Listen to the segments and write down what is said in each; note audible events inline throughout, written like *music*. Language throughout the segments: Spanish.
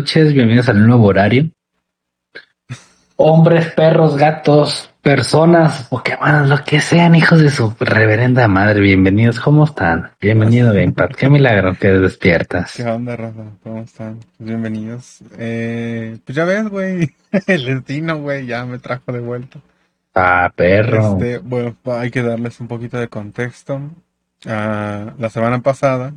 noches, bienvenidos al nuevo horario. Hombres, perros, gatos, personas, bueno, lo que sean, hijos de su reverenda madre, bienvenidos, ¿cómo están? Bienvenido, Gamepad, qué milagro que despiertas. ¿Qué onda, Rafa? ¿Cómo están? Bienvenidos. Eh, pues ya ves, güey, *laughs* el destino, güey, ya me trajo de vuelta. Ah, perro. Este, bueno, hay que darles un poquito de contexto. Ah, la semana pasada,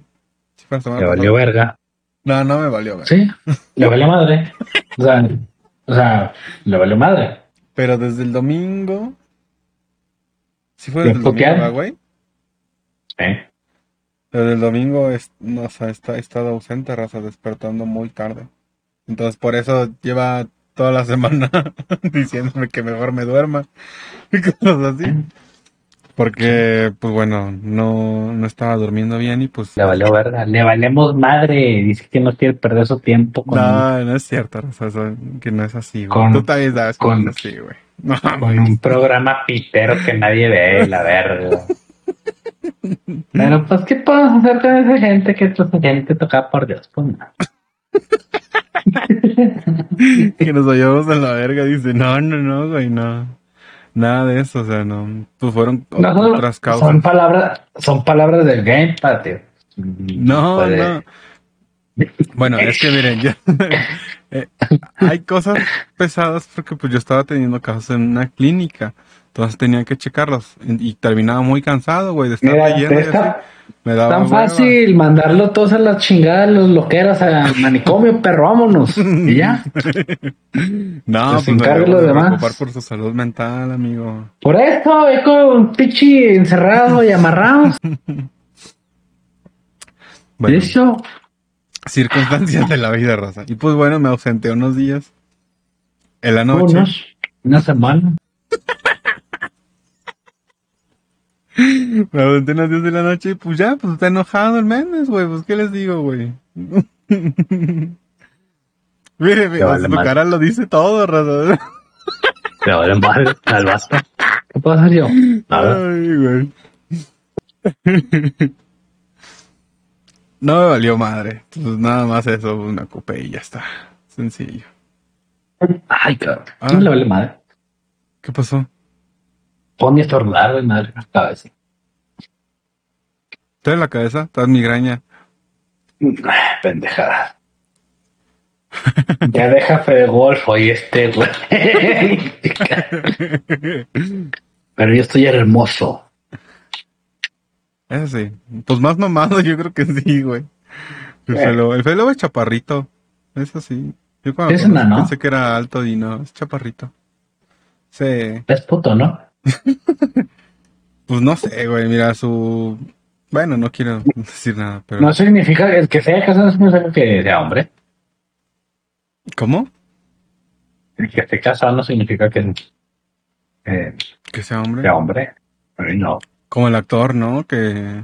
¿sí fue la semana Le pasada? valió verga. No, no me valió, güey. Sí, le valió madre. O sea, o sea, le valió madre. Pero desde el domingo. ¿Sí fue ¿Lo desde el domingo, güey? ¿Eh? Desde el domingo es, no, o sea, está, he estado ausente, raza, despertando muy tarde. Entonces, por eso lleva toda la *laughs* semana diciéndome que mejor me duerma y cosas así. Porque, pues bueno, no, no estaba durmiendo bien y pues... Le valió verga. Le valemos madre. Dice que no quiere perder su tiempo con, No, no es cierto, eso- que no es así, güey. Con- Tú también sabes que con- no es así, güey. No, con un programa pitero que nadie ve, la verga. *laughs* Pero pues, ¿qué podemos hacer con esa gente que esa gente toca por Dios? Pues no. *laughs* que nos vayamos a la verga, dice, no, no, no, güey, no. Nada de eso, o sea, no. Pues fueron no, otras causas. son palabras, son palabras del gamepad, tío. No, Puede- no. Bueno, es que miren, ya *laughs* eh, hay cosas pesadas porque pues yo estaba teniendo casos en una clínica, entonces tenía que checarlos y, y terminaba muy cansado, güey, de estar Mira, leyendo y está- así. Me daba Tan hueva. fácil mandarlo todos a la chingada, los loqueros al manicomio, *laughs* perro, vámonos. Y ya. No, pues los de demás. preocupar por su salud mental, amigo. Por eso, es con un pichi encerrado y amarrado. *laughs* Bueno, De hecho, circunstancias de la vida, raza. Y pues bueno, me ausenté unos días. En la noche. unos, una semana. Me ausenté unos días de la noche y pues ya, pues está enojado el Méndez, güey. Pues qué les digo, güey. *laughs* Mire, Te vale cara lo dice todo, raza. Pero vale madre, al basta. ¿Qué hacer yo? Nada. Ay, güey. No me valió madre. Pues nada más eso, pues, me ocupé y ya está. Sencillo. Ay, cabrón. Ah. No le vale madre. ¿Qué pasó? Pon y estornudar, güey, madre, en la cabeza. ¿Estás en la cabeza? ¿Estás migraña? Ay, Pendejada. *laughs* Ya deja Fede Golfo y este, güey. Pero yo estoy hermoso. Eso sí. Pues más mamado, yo creo que sí, güey. El Eh. Felo, el Felo es chaparrito. Eso sí. Yo cuando Es enano. pensé que era alto y no, es chaparrito. Sí. Es puto, ¿no? *laughs* Pues no sé, güey. Mira, su. Bueno, no quiero decir nada, pero. No significa el que sea casado, no significa que sea hombre. ¿Cómo? El que esté casado no significa que eh, Que sea hombre. sea hombre. No. Como el actor, ¿no? Que.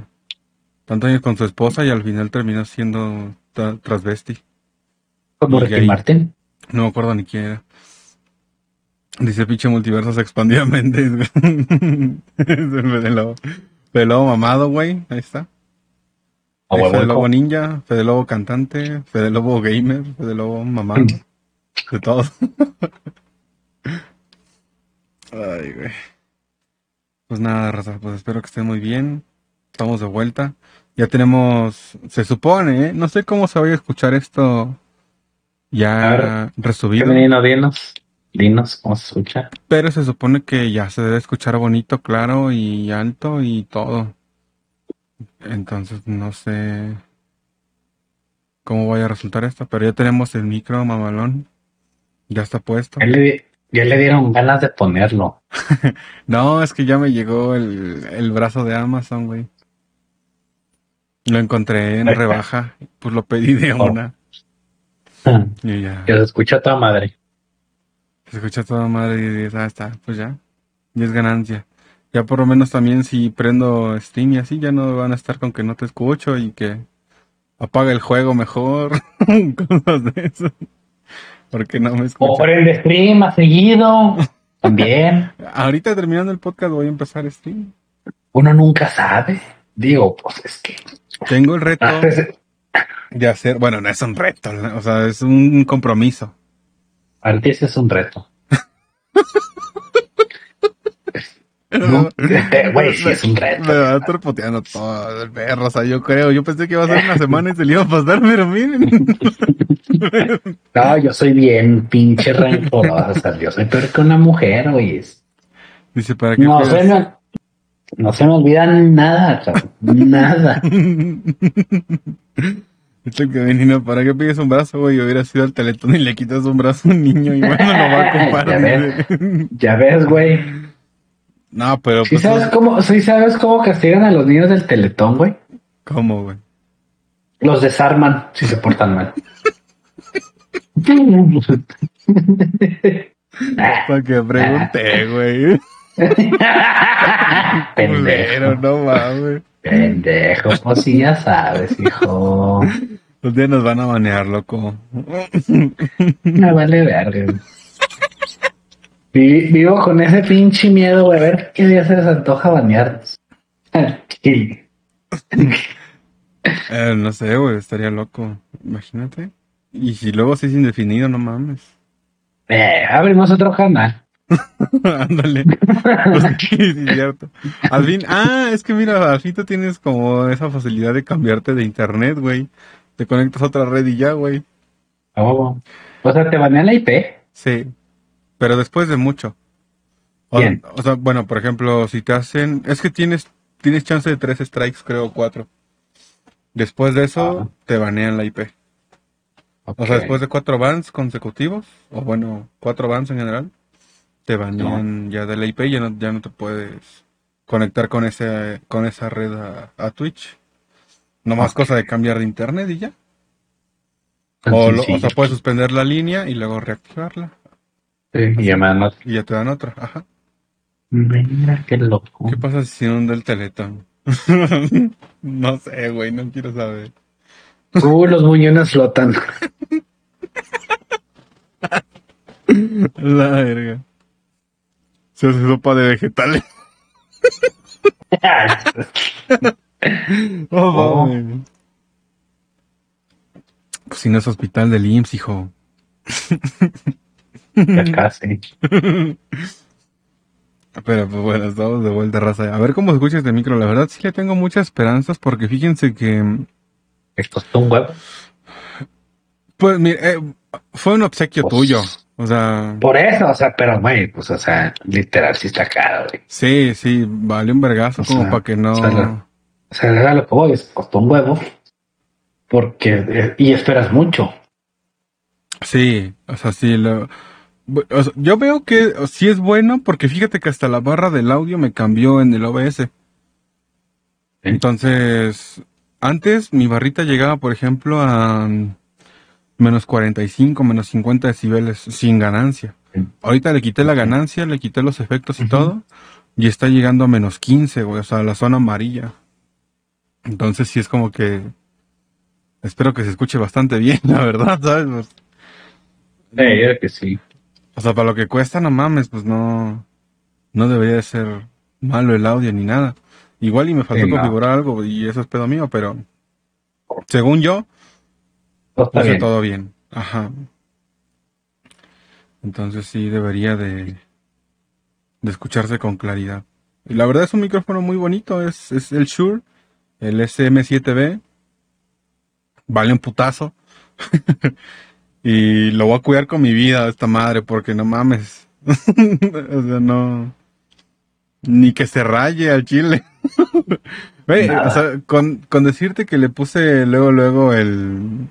Tantos años con su esposa y al final terminó siendo tra- transvesti. Como Ricky. Martin. No me acuerdo ni quién era. Dice pinche multiverso se expandió el *laughs* Fede Lobo. Fede Lobo mamado, güey. Ahí está. A Hay huevo, Fede Lobo ninja, Fede Lobo cantante, Fede Lobo gamer, Fede Lobo mamado. De todo. *laughs* Ay, güey. Pues nada, raza, pues espero que estén muy bien. Estamos de vuelta. Ya tenemos, se supone, ¿eh? no sé cómo se vaya a escuchar esto A ya ver, resubido. Femenino, dinos. Dinos cómo se escucha. Pero se supone que ya se debe escuchar bonito, claro y alto y todo. Entonces no sé cómo vaya a resultar esto, pero ya tenemos el micro mamalón. Ya está puesto. Ya le, di- ya le dieron ganas de ponerlo. *laughs* No, es que ya me llegó el, el brazo de Amazon, güey. Lo encontré en rebaja, pues lo pedí de Oh. una. Y ya. Que se escucha a toda madre. Se escucha toda madre y dices, ah, está, pues ya. Y es ganancia. Ya por lo menos también si prendo Steam y así, ya no van a estar con que no te escucho y que apaga el juego mejor. *laughs* Cosas de eso. Porque no me O escucha. por el stream más seguido. También. *laughs* Ahorita terminando el podcast voy a empezar Steam. Uno nunca sabe. Digo, pues es que Tengo el reto. *laughs* de hacer, bueno, no es un reto, o sea, es un compromiso. Para ti ese es un reto. *laughs* Eh, Güey, sí es un reto. Me va a estar puteando todo el perro, o sea, yo creo, yo pensé que iba a ser una *laughs* semana y se le iba a pasar, pero miren. *laughs* No, yo soy bien pinche rencorosa. Yo soy peor que una mujer, güey. Dice, ¿para qué No se me, no se me olvida nada, cabrón. Nada. Esto que venía, ¿para qué pides un brazo, güey? Hubiera sido al teletón y le quitas un brazo a un niño y bueno, lo va a *laughs* dice. Ya ves, güey. No, pero ¿Sí pues, sabes cómo, sí sabes cómo castigan a los niños del Teletón, güey? ¿cómo, güey? Los desarman si se portan mal. *laughs* Para que pregunté, güey. *laughs* Pendejo. no mames. Pendejo, pues sí, ya sabes, hijo. Los días nos van a banear, loco. Me vale verga. Vivo con ese pinche miedo, güey. A ver qué día se les antoja banearnos. *laughs* Sí. Eh, no sé, güey, estaría loco. Imagínate. Y si luego sí es indefinido, no mames. Eh, abrimos otro canal. *laughs* Ándale. Pues sí, sí, cierto. Al fin, ah, es que mira, al fin tú tienes como esa facilidad de cambiarte de internet, güey. Te conectas a otra red y ya, güey. Oh. O sea, te banean la IP. Sí. Pero después de mucho. O, Bien. o sea, bueno, por ejemplo, si te hacen, es que tienes, tienes chance de tres strikes, creo, cuatro. Después de eso, Ajá. te banean la IP. O sea, después de cuatro bans consecutivos, o bueno, cuatro bans en general, te banean ya de la IP, ya no, ya no te puedes conectar con ese, con esa red a, a Twitch. No más Ok. cosa de cambiar de internet y ya. Tan O, lo- o sea, puedes suspender la línea y luego reactivarla. Sí, y Y ya te dan otra. Ajá. mira qué loco. ¿Qué pasa si inunda el teletón? *laughs* no sé, güey, no quiero saber. Uh, los muñones flotan. *laughs* La verga. Se hace sopa de vegetales. *laughs* Oh, Oh. Pues si no es hospital del IMSS, hijo. ya casi. *laughs* Pero pues bueno, estamos de vuelta, raza. A ver cómo escucha este micro. La verdad sí le tengo muchas esperanzas porque fíjense que... Me costó un huevo. Pues mire, eh, fue un obsequio Pues- tuyo. O sea... Por eso, o sea, pero, güey, pues, o sea, literal, sí está caro, güey. Sí, sí, vale un vergazo O como sea, para que no... o sea, la- O sea, era lo que voy, costó un huevo. Porque, eh, y esperas mucho. Sí, o sea, sí, lo- bu- o sea, yo veo que sí es bueno porque fíjate que hasta la barra del audio me cambió en el OBS. Entonces, antes mi barrita llegaba, por ejemplo, a menos 45, menos 50 decibeles sin ganancia. Sí. Ahorita le quité la ganancia, le quité los efectos y todo, y está llegando a menos 15, güey, o sea, la zona amarilla. Entonces sí es como que espero que se escuche bastante bien, *laughs* la verdad, ¿sabes? Pues, Sí, que sí. O sea, para lo que cuesta, no mames, pues no, no debería de ser malo el audio ni nada. Igual y me faltó Sí, no. configurar algo y eso es pedo mío, pero según yo, Todo está bien. todo bien. Ajá. Entonces sí debería de, de escucharse con claridad. Y la verdad es un micrófono muy bonito, es, es el Shure, el SM7B. Vale un putazo. *laughs* y lo voy a cuidar con mi vida esta madre, porque no mames. *laughs* o sea, no. Ni que se raye al chile. *laughs* O sea, con, con decirte que le puse luego, luego el,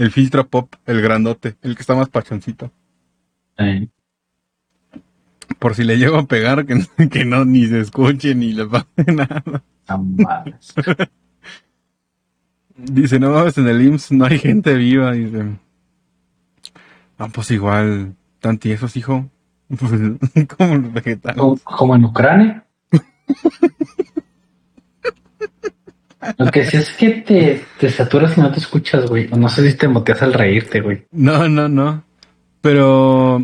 el filtro pop, el grandote, el que está más pachoncito. Por si le llego a pegar, que, *laughs* que no ni se escuche ni le pase *laughs* nada. Dice, no mames, en el IMSS no hay gente viva. Dice, ah, pues igual, tan tiesos, hijo. *laughs* Pues, como los vegetales. Como en Ucrania. Lo que sí es que te, te saturas y no te escuchas, güey. No sé si te moteas al reírte, güey. No, no, no. Pero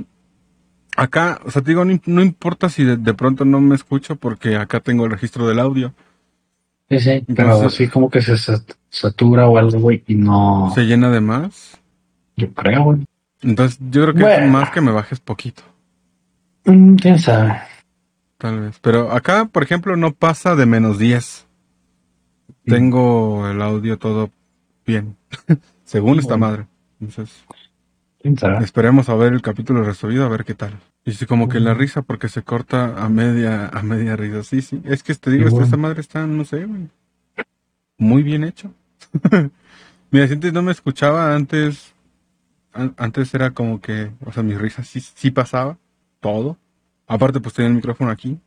acá, o sea, te digo, no, no importa si de, de pronto no me escucho porque acá tengo el registro del audio. Sí, sí, pero Entonces- sí como que se sat- satura o algo, güey, y no... Se llena de más. Yo creo, güey. Entonces, yo creo que Bueno. es más que me bajes poquito, Mm, ¿Quién sabe? tal vez. Pero acá, por ejemplo, no pasa de menos 10. Tengo el audio todo bien. *laughs* Según esta madre. Entonces, esperemos a ver el capítulo resubido, a ver qué tal. Y sí, como que la risa porque se corta a media, a media risa. Sí, sí. Es que te digo, esta, madre está, no sé, güey. Muy bien hecho. *laughs* Mira, si antes no me escuchaba, antes, an- antes era como que, o sea, mi risa sí, sí pasaba, todo. Aparte, pues tenía el micrófono aquí.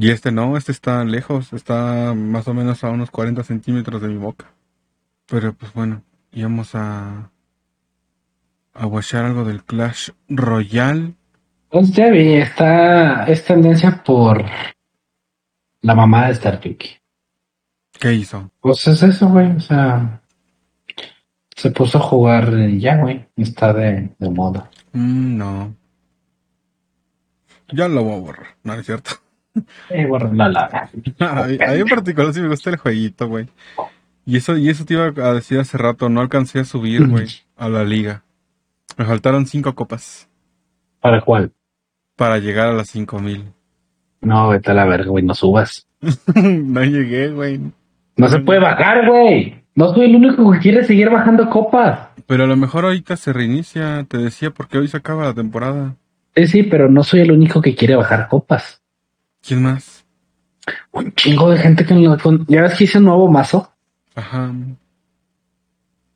Y este no, este está lejos, está más o menos a unos 40 centímetros de mi boca. Pero pues bueno, íbamos a, a watchar algo del Clash Royale. Pues ya vi, está, es tendencia por la mamá de Star Trek. ¿Qué hizo? Pues es eso, güey, o sea, se puso a jugar ya, güey, está de, de moda. Mm, no. Ya lo voy a borrar, no es cierto. Eh, bueno, la la. A mí, a mí en particular sí me gusta el jueguito, güey. Y eso, y eso te iba a decir hace rato, no alcancé a subir, güey, a la liga. Me faltaron cinco copas ¿Para cuál? para llegar a las cinco mil. No, vete a la verga, güey, no subas. *laughs* no llegué, güey. No se puede bajar, güey. No soy el único que quiere seguir bajando copas. Pero a lo mejor ahorita se reinicia, te decía, porque hoy se acaba la temporada. Sí, sí, pero no soy el único que quiere bajar copas. ¿Quién más? Un chingo de gente que lo... con- Ya ves que hice un nuevo mazo. Ajá.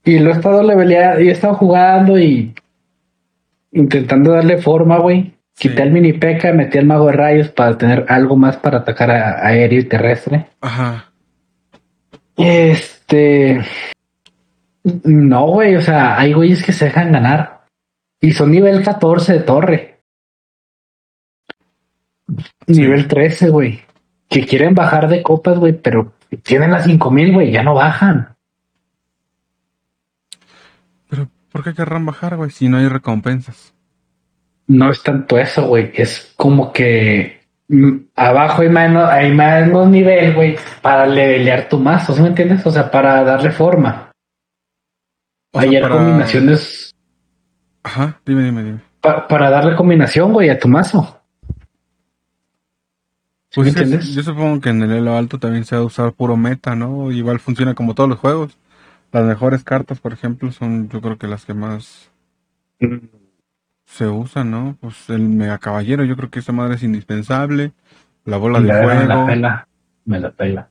Y lo he estado leveleando, y he estado jugando y intentando darle forma, güey. Sí. Quité el mini peca, metí el mago de rayos para tener algo más para atacar a- aéreo y terrestre. Ajá. Este. No, güey, o sea, hay güeyes que se dejan ganar. Y son nivel 14 de torre. Nivel 13, güey. Que quieren bajar de copas, güey, pero tienen las 5000, güey, ya no bajan. Pero, ¿por qué querrán bajar, güey, si no hay recompensas? No es tanto eso, güey. Es como que mm, abajo hay menos, hay menos nivel, güey, para levelear tu mazo, ¿sí me entiendes? O sea, para darle forma. O sea, para- combinaciones Ajá, dime, dime, dime. pa- para darle combinación, güey, a tu mazo. ¿Sí Pues me entiendes? yo supongo que en el elo alto también se va a usar puro meta, ¿no? Igual funciona como todos los juegos. Las mejores cartas, por ejemplo, son yo creo que las que más se usan, ¿no? Pues el Mega Caballero, yo creo que esa madre es indispensable. La bola de Me la fuego. pela. Me la pela.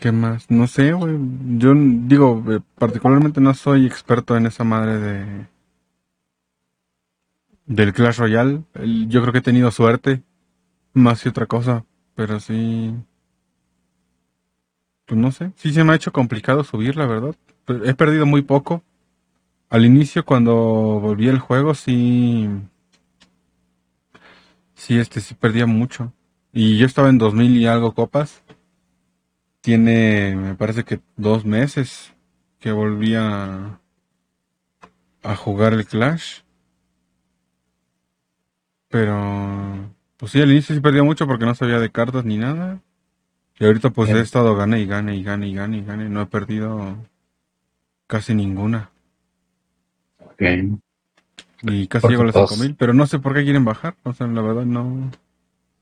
¿Qué más? No sé, güey. Yo digo, eh, particularmente no soy experto en esa madre de... Del Clash Royale. Yo creo que he tenido suerte. Más que otra cosa. Pero sí... Pues no sé. Sí se me ha hecho complicado subir, la verdad. He perdido muy poco. Al inicio, cuando volví al juego, sí... Sí, este, sí perdía mucho. Y yo estaba en 2000 y algo copas. Tiene, me parece que dos meses que volví a, a jugar el Clash. Pero, pues sí, al inicio sí perdía mucho porque no sabía de cartas ni nada. Y ahorita pues he estado gane y gane y gane y gane y gane. No he perdido casi ninguna. Ok. Y casi llego a los todos- 5000, pero no sé por qué quieren bajar. O sea, la verdad no,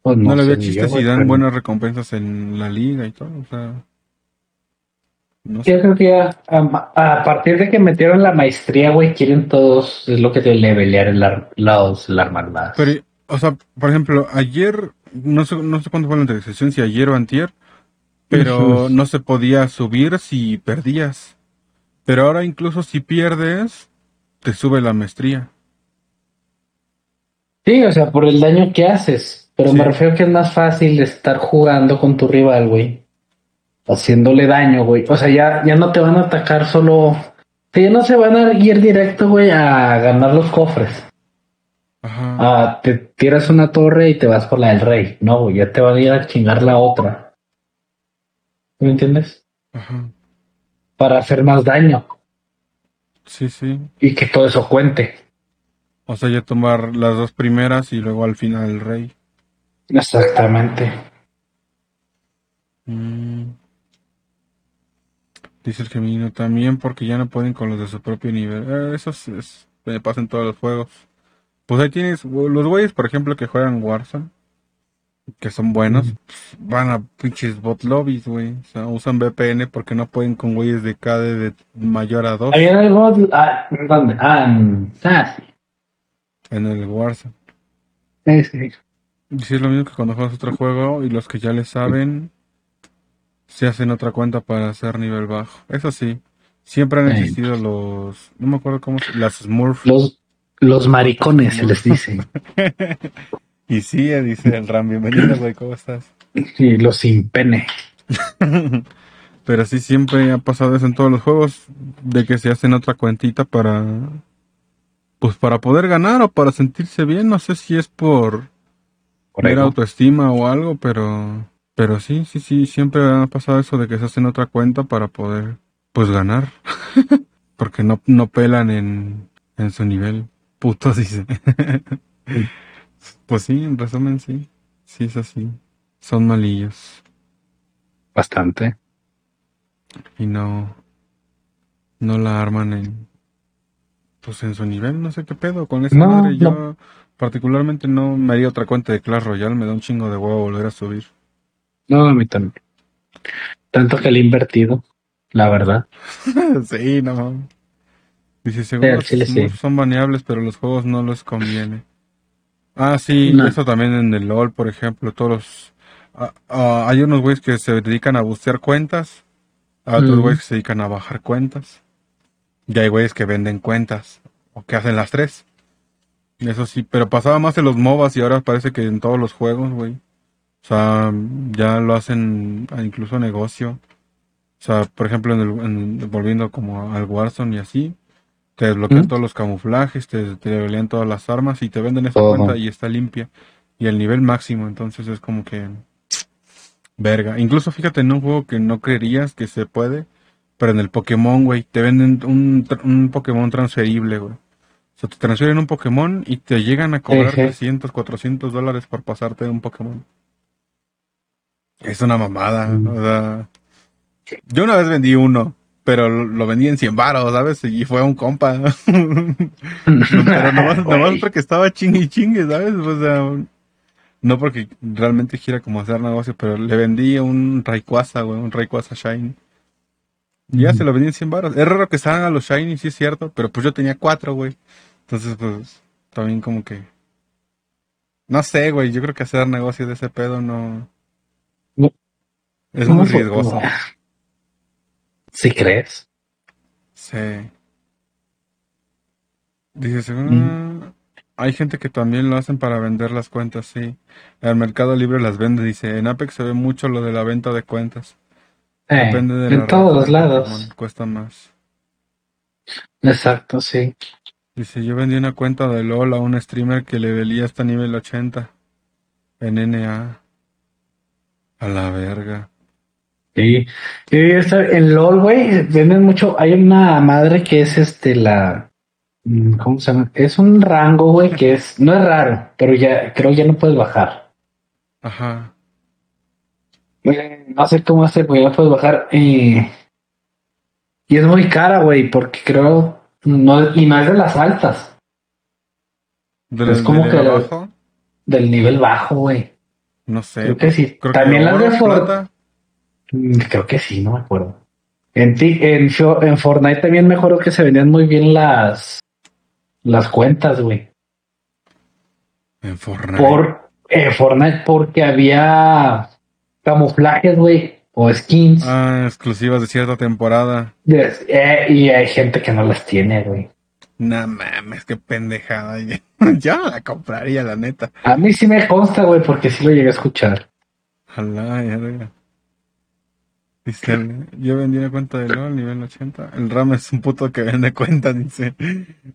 Pues no, le veo ni chiste yo, si güey, dan pero- buenas recompensas en la liga y todo. O sea, no sé. Yo creo que ya, a, a partir de que metieron la maestría, güey, quieren todos, es lo que te levelear el ar- los, la armada. Pero, o sea, por ejemplo, ayer, no sé, no sé cuándo fue la actualización, si ayer o antier, pero no se podía subir si perdías. Pero ahora incluso si pierdes, te sube la maestría. Sí, o sea, por el daño que haces. Pero Sí. me refiero que es más fácil estar jugando con tu rival, güey. Haciéndole daño, güey. O sea, ya, ya no te van a atacar solo. O sea, ya no se van a ir directo, güey, a ganar los cofres. Ajá. Ah, te tiras una torre y te vas por la del rey. No, ya te van a ir a chingar la otra. ¿Me entiendes? Ajá. Para hacer más daño Sí, sí. y que todo eso cuente. O sea, ya tomar las dos primeras y luego al final el rey. Exactamente. Mm, Dice el Gemino también porque ya no pueden con los de su propio nivel. Eh, eso es, es- me pasa en todos los juegos. Pues ahí tienes los güeyes, por ejemplo, que juegan Warzone, que son buenos, pues, van a pinches bot lobbies, güey. O sea, usan VPN porque no pueden con güeyes de KD de mayor a 2 Había algo. Ah, ¿Dónde? Ah, en. Ah, sí. en el Warzone. Sí, sí. Y sí es lo mismo que cuando juegas otro juego y los que ya le saben se hacen otra cuenta para hacer nivel bajo. Eso sí, siempre han existido los, no me acuerdo cómo, las Smurf. Los, los maricones se les dice. *laughs* Y sí, eh, dice el Ram, bienvenido, güey, ¿cómo estás? Y los sin pene. *laughs* Pero sí, siempre ha pasado eso en todos los juegos, de que se hacen otra cuentita para, pues para poder ganar o para sentirse bien. No sé si es por ego. autoestima o algo, pero, pero sí, sí, sí, siempre ha pasado eso de que se hacen otra cuenta para poder, pues ganar. *laughs* Porque no, no pelan en, en su nivel. Putos, *laughs* dice. pues sí, en resumen, sí. Sí, es así. Son malillos. Bastante. y no no la arman en pues en su nivel no sé qué pedo con esa No, madre yo no. particularmente no me haría otra cuenta de Clash Royale me da un chingo de huevo volver a subir No, a mí también. Tanto que le he invertido, la verdad. *laughs* sí no. Dice seguro los chile sí. Smurfs son baneables pero los juegos no les conviene ah sí No. eso también en el LOL por ejemplo todos los ah, ah, hay unos güeyes que se dedican a bustear cuentas hay otros Mm. güeyes que se dedican a bajar cuentas Y hay güeyes que venden cuentas o que hacen las tres. Eso sí, pero pasaba más en los MOBAs y ahora parece que en todos los juegos, güey. O sea, ya lo hacen a incluso negocio. O sea, por ejemplo, en el, en- volviendo como al Warzone y así, te desbloquean ¿Mm? todos los camuflajes, te, te desbloquean todas las armas y te venden esa Todo. cuenta y está limpia. Y el nivel máximo, entonces es como que... Verga. Incluso fíjate en un juego que no creerías que se puede, pero en el Pokémon, güey, te venden un, Pokémon transferible, güey. O sea, te transfieren un Pokémon y te llegan a cobrar Ejé. 300, 400 dólares por pasarte de un Pokémon. Es una mamada, Mm. o sea... Yo una vez vendí uno, pero lo, vendí en 100 baros, ¿sabes? Y fue un compa. *laughs* *laughs* pero nomás, nomás porque estaba chingue y chingue, ¿sabes? O sea, no porque realmente quiera como hacer negocio, pero le vendí un Rayquaza, güey, un Rayquaza Shiny. Y ya Ujú. se lo vendí en 100 baros. Es raro que salgan a los Shiny, sí es cierto, pero pues yo tenía cuatro, güey. Entonces, pues, también como que... No sé, güey, yo creo que hacer negocio de ese pedo no... No. Es ¿Cómo muy fue? riesgoso. ¿Sí crees? Sí. Dice, según... Mm. Hay gente que también lo hacen para vender las cuentas, sí. El Mercado Libre las vende, dice. En Apex se ve mucho lo de la venta de cuentas. Eh, Depende de en todos de lados. Cuesta más. Exacto, sí. Dice, yo vendí una cuenta de LOL a un streamer que le velía hasta nivel 80 en NA. A la verga. Sí. En LOL, güey, venden mucho. Hay una madre que es este, la. mm, ¿Cómo se llama? Es un rango, güey, que es. No es raro, pero ya creo ya no puedes bajar. Ajá. Eh, No sé cómo hacer, güey, ya puedes bajar. eh, y es muy cara, güey, porque creo. No, y no es de las altas, ¿Del, Es como del que la- abajo? del nivel bajo, güey. No sé. Creo que sí. Creo También que las de oro, For- plata. Mm, Creo que sí, no me acuerdo. En, ti- en, en Fortnite también me acuerdo que se vendían muy bien las las cuentas, güey. En Fortnite. Por eh, Fortnite porque había camuflajes, güey, o skins. Ah, exclusivas de cierta temporada. eh, y hay gente que no las tiene, güey. No mames, qué pendejada. *laughs* Yo no la compraría, la neta. A mí sí me consta, güey, porque sí lo llegué a escuchar. Ojalá, ya vea. Dice, yo vendí una cuenta de LOL nivel 80. El Ram es un puto que vende cuentas, dice.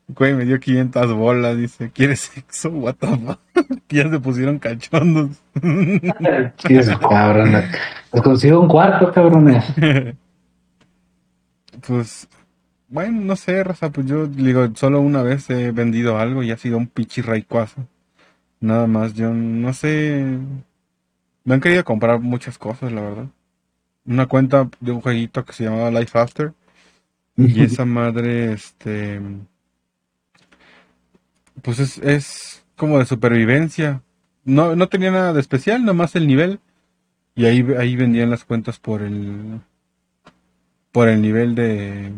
Güey, me dio 500 bolas, dice. ¿Quieres sexo? What the fuck? *laughs* Ya se pusieron cachondos. *laughs* Sí, es cabrón. Les consigo un cuarto, cabrones. *laughs* Pues, bueno, no sé, Raza, pues yo digo, solo una vez he vendido algo y ha sido un pichi raicuazo. Nada más, yo no sé. Me han querido comprar muchas cosas, la verdad. Una cuenta de un jueguito que se llamaba Life After. Y *laughs* esa madre, este. Pues es, es como de supervivencia. No, no tenía nada de especial, nomás el nivel. Y ahí, ahí vendían las cuentas por el. Por el nivel de.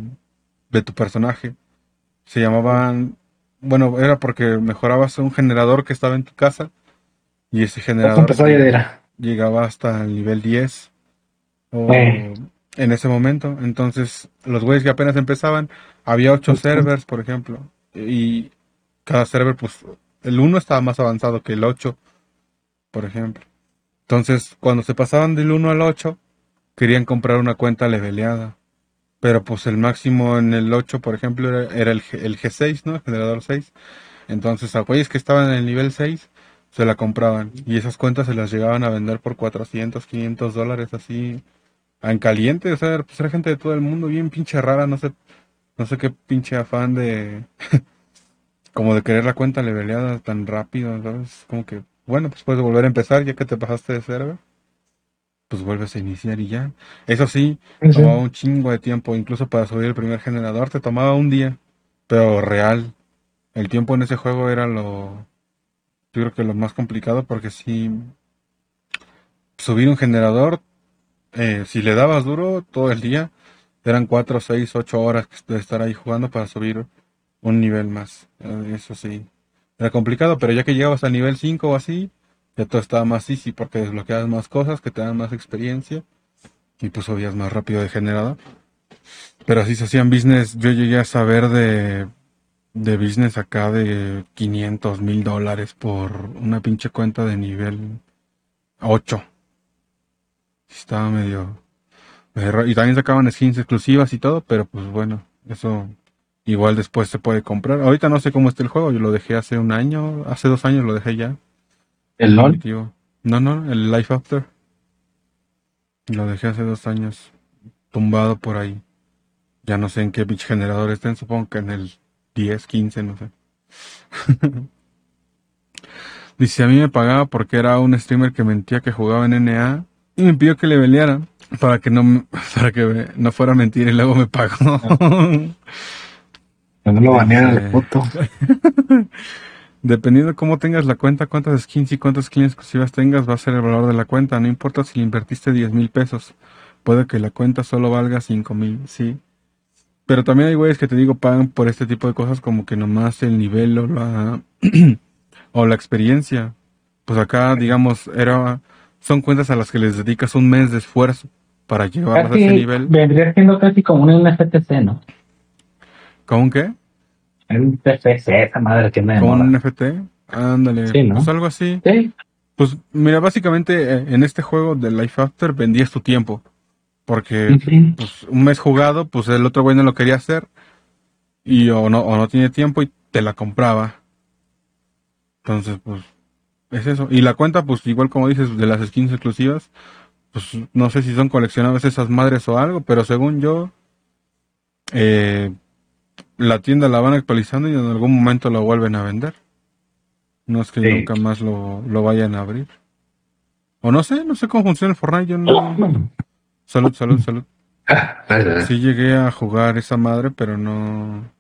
De tu personaje. Se llamaban. Bueno, era porque mejorabas un generador que estaba en tu casa. Y ese generador llegaba hasta el nivel 10. O, en ese momento. Entonces, los güeyes que apenas empezaban, había ocho servers, por ejemplo. Y cada server, pues, el 1 estaba más avanzado que el 8, por ejemplo. Entonces, cuando se pasaban del 1 al 8, querían comprar una cuenta leveleada. Pero pues el máximo en el 8, por ejemplo, era, el, el, G6, ¿no? El generador 6. Entonces, a güeyes que estaban en el nivel 6, se la compraban. Y esas cuentas se las llegaban a vender por 400, 500 dólares, así en caliente, o sea, pues era gente de todo el mundo, bien pinche rara, no sé, no sé qué pinche afán de, *laughs* como de querer la cuenta leveleada tan rápido, entonces, como que, bueno, pues puedes volver a empezar ya que te pasaste de server, pues vuelves a iniciar y ya. Eso sí, tomaba un chingo de tiempo, incluso para subir el primer generador te tomaba un día, pero real. El tiempo en ese juego era lo, yo creo que lo más complicado porque si subir un generador eh, si le dabas duro todo el día, eran 4, 6, 8 horas de estar ahí jugando para subir un nivel más. Eh, eso sí, era complicado, pero ya que llegabas al nivel 5 o así, ya todo estaba más easy porque desbloqueabas más cosas que te dan más experiencia y pues subías más rápido de generador. Pero así se hacían business, yo llegué a saber de, de business acá de 500 mil dólares por una pinche cuenta de nivel 8. Estaba medio, Y también sacaban skins exclusivas y todo, pero pues bueno, eso igual después se puede comprar. Ahorita no sé cómo está el juego, yo lo dejé hace un año, hace dos años lo dejé ya. ¿El LOL? No, no, el Life After. Lo dejé hace dos años, tumbado por ahí. Ya no sé en qué bitch generador estén, supongo que en el 10, 15, no sé. *laughs* Dice, a mí me pagaba porque era un streamer que mentía que jugaba en NA y me pidió que le peleara para que no, *laughs* para que no fuera mentira y luego me pagó. no lo banearon de puto. *laughs* Dependiendo de cómo tengas la cuenta, cuántas skins y cuántas skins exclusivas tengas, va a ser el valor de la cuenta. No importa si le invertiste 10 mil pesos. Puede que la cuenta solo valga 5 mil, sí. Pero también hay güeyes que te digo pagan por este tipo de cosas como que nomás el nivel o la, *clears throat* o la experiencia. Pues acá, digamos, era son cuentas a las que les dedicas un mes de esfuerzo para llevarlas a ese nivel. Vendría siendo casi como un NFTC, ¿no? ¿Como un qué? Un NFTC, esa madre que me ¿Como un NFT? Ándale, sí, ¿no? pues algo así. Sí. Pues mira, básicamente eh, en este juego de Life After vendías tu tiempo. Porque pues, un mes jugado, pues el otro güey no lo quería hacer. Y o no, o no tiene tiempo y te la compraba. Entonces, pues es eso. Y la cuenta, pues igual como dices, de las skins exclusivas, pues no sé si son coleccionables esas madres o algo, pero según yo, eh, la tienda la van actualizando y en algún momento lo vuelven a vender. No es que nunca más lo, lo, vayan a abrir. O no sé, no sé cómo funciona el Fortnite. Yo no... *laughs* Salud, salud, salud. Sí llegué a jugar esa madre, pero no...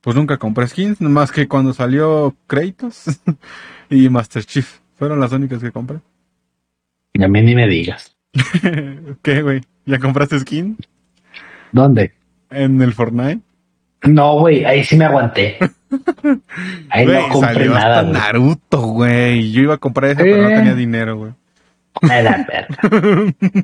Pues nunca compré skins, más que cuando salió Kratos. *laughs* y Master Chief. Fueron las únicas que compré. Y a mí ni me digas. *laughs* ¿Qué, güey? ¿Ya compraste skin? ¿Dónde? ¿En el Fortnite? No, güey, ahí sí me aguanté. *laughs* Ahí no compré nada. Hasta Naruto, güey. Yo iba a comprar ese, pero no tenía dinero, güey. Me da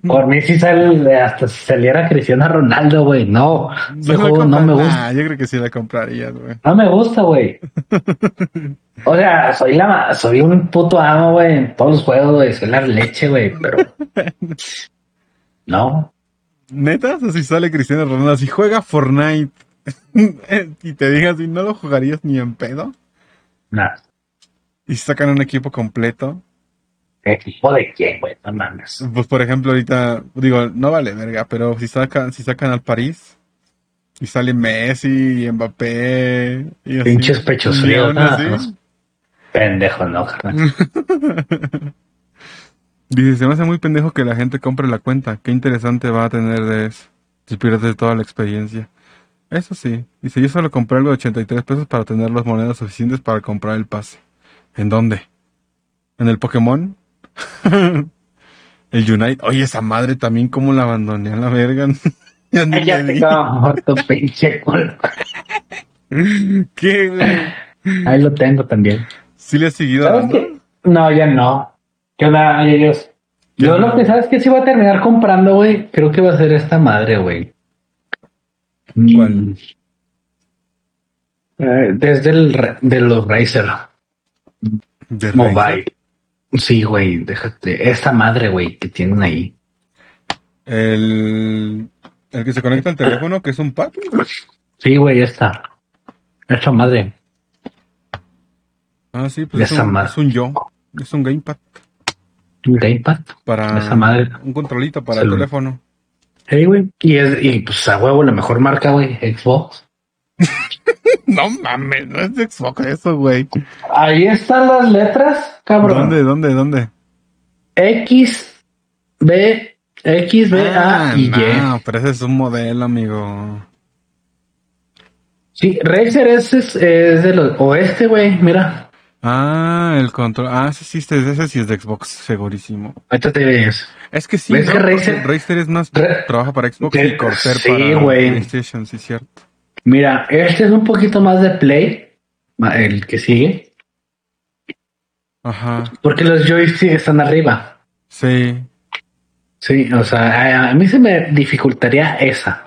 Por mí si sale, hasta si saliera Cristiano Ronaldo, güey. No, no, no me gusta. yo creo que sí la compraría, güey. No me gusta, güey. *laughs* O sea, soy la soy un puto amo, güey, en todos los juegos, güey. Soy la leche, güey, pero. *laughs* No. Neta, si sale Cristiano Ronaldo, si juega Fortnite *laughs* y te digas, si no lo jugarías ni en pedo. Nada. Y sacan un equipo completo. ¿Equipo de quién, güey? No mames. Pues por ejemplo, ahorita, digo, no vale verga, pero si sacan, si sacan al París y sale Messi y Mbappé y así, Pinches pechos fríos. Pendejo, no, *laughs* Dice, se me hace muy pendejo que la gente compre la cuenta. Qué interesante va a tener de eso. Si pierdes toda la experiencia. Eso sí. Dice, yo solo compré algo de 83 pesos para tener las monedas suficientes para comprar el pase. ¿En dónde? ¿En el Pokémon? *laughs* el Unite. Oye, esa madre también como la abandoné a la verga. *laughs* ya ni ya te muerto, pinche culo. *laughs* ¿Qué, güey? Ahí lo tengo también. ¿Sí le has seguido. No, ya no. ¿Qué onda, ellos? Yo lo que sabes que sí voy a terminar comprando, güey. Creo que va a ser esta madre, güey. ¿Cuál? Mm. Eh, desde el de los Razer ¿De Mobile. Sí, güey, déjate. Esta madre, güey, que tienen ahí. El, el que se conecta al teléfono, que es un pad. Sí, güey, esta. Esta madre. Ah, sí, pues es Esa un, madre. es un yo. Es un gamepad Un gamepad. para Esa madre. un controlito para el teléfono. Sí, güey. Y, es, y pues a huevo la mejor marca, güey, Xbox. No mames, no es de Xbox eso, güey. Ahí están las letras, cabrón. ¿Dónde, dónde, dónde? X, B, X, B, A y no, Y. pero ese es un modelo, amigo. Sí, Razer es, es, es de los oeste, güey. Mira, Ah, el control. Ah, sí, sí, ese sí es de Xbox, segurísimo. ahorita te ves. Es que sí, ¿Ves ¿no? que Razer- Razer es más Ra- trabaja para Xbox y Corsair sí, para. PlayStation, sí, cierto. Mira, este es un poquito más de Play, el que sigue, Ajá, porque los joysticks están arriba. sí. Sí, o sea, a, a mí se me dificultaría esa.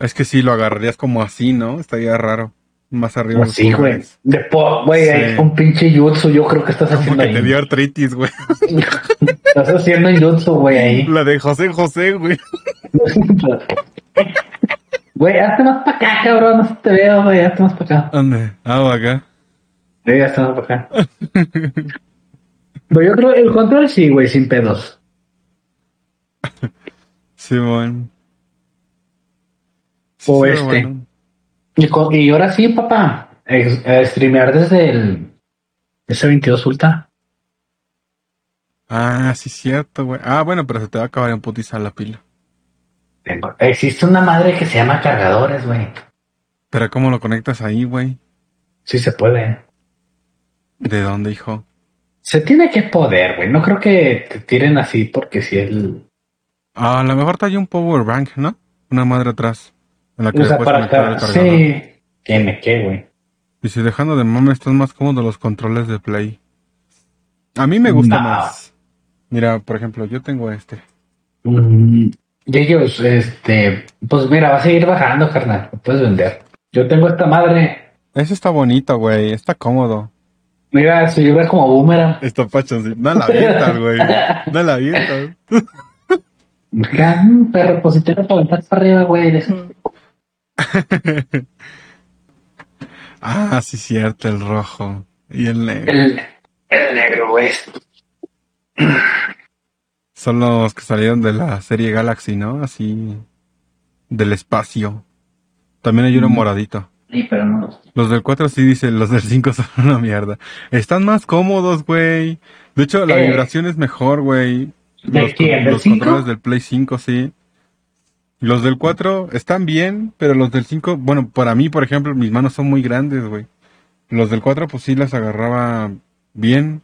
Es que sí, lo agarrarías como así, ¿no? Estaría raro. Más arriba. los Sí, güey. De po- güey, Sí. hay un pinche jutsu, yo creo que estás Como haciendo que te ahí. dio artritis, güey. *laughs* Estás haciendo jutsu, güey, ahí. La de José José, güey. *laughs* Güey, hazte más para acá, cabrón. No te veo, güey. Hazte más para acá. ¿Dónde? Ah, acá. Sí, hazte más para acá. Pero yo creo el control sí, güey, sin pedos. Simón. O sí, este. bueno. Y, con- y ahora sí, papá. eh, streamear desde el S22 Ultra. Ah, sí, cierto, güey. Ah, bueno, pero se te va a acabar en putiza la pila. Existe una madre que se llama cargadores, güey. Pero ¿cómo lo conectas ahí, güey? Sí se puede. ¿De dónde, hijo? Se tiene que poder, güey. No creo que te tiren así porque si el... Ah, a lo mejor trae un power bank, ¿no? Una madre atrás. En la que puedes para cargador. Sí. Tiene que, güey. Y si dejando de mame, están más cómodos los controles de Play. A mí me gusta No. más. Mira, por ejemplo, yo tengo este. Mm, y ellos, este, pues mira, va a seguir bajando, carnal. Lo puedes vender. Yo tengo esta madre. Ese está bonito, güey. Está cómodo. Mira, se lleva como boomerang. Está pachoncito. No la avientas, güey. No la avientas. Mm, perro, pues si te para aventar para arriba, güey. *laughs* Ah, sí, cierto, el rojo. Y el negro. El, el negro, güey. Son los que salieron de la serie Galaxy, ¿no? Así. Del espacio. También hay uno Mm. moradito. Sí, pero no. Los del 4 sí dicen, los del 5 *laughs* son una mierda. Están más cómodos, güey. De hecho, la Eh. vibración es mejor, güey. ¿De Los, quién? ¿Del los cinco? controles del Play 5, sí. Los del 4 están bien, pero los del 5, bueno, para mí, por ejemplo, mis manos son muy grandes, güey. Los del 4, pues sí las agarraba bien,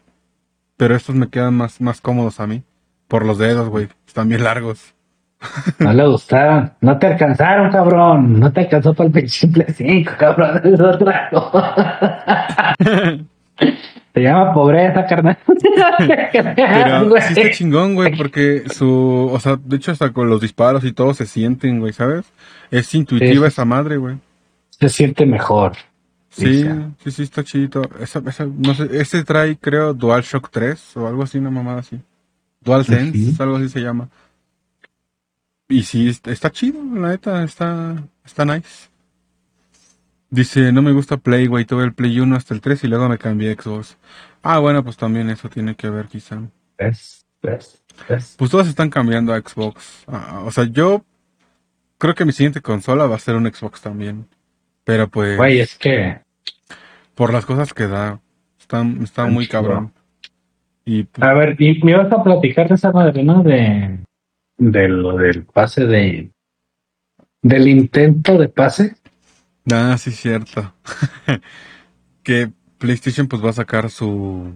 pero estos me quedan más, más cómodos a mí. Por los dedos, güey. Están bien largos. No le gustaron. No te alcanzaron, cabrón. No te alcanzó para el simple 5, cabrón. *laughs* Es otra cosa. Se llama pobreza, carnal. *laughs* Pero sí está chingón, güey, porque su, o sea, de hecho hasta con los disparos y todo se sienten, güey, ¿sabes? Es intuitiva Sí. esa madre, güey. Se siente mejor. Sí, sí, sí, está chidito. Esa, esa, no sé, ese trae, creo, DualShock 3 o algo así, una mamada así. DualSense, algo así se llama. Y sí, está, chido, la neta, está, está nice. Dice, no me gusta Play, güey, tuve el Play 1 hasta el 3 y luego me cambié a Xbox. Ah, bueno, pues también eso tiene que ver quizá. ¿Ves? ¿Ves? ¿Ves? Pues todos están cambiando a Xbox. Ah, o sea, yo creo que mi siguiente consola va a ser un Xbox también. Pero pues, Güey, es que por las cosas que da, está, está muy chido. cabrón. Y pues, A ver, y me ibas a platicar de esa madre, ¿no? De, de lo del pase de. Del intento de pase. Ah, sí, cierto. *laughs* que PlayStation pues va a sacar su...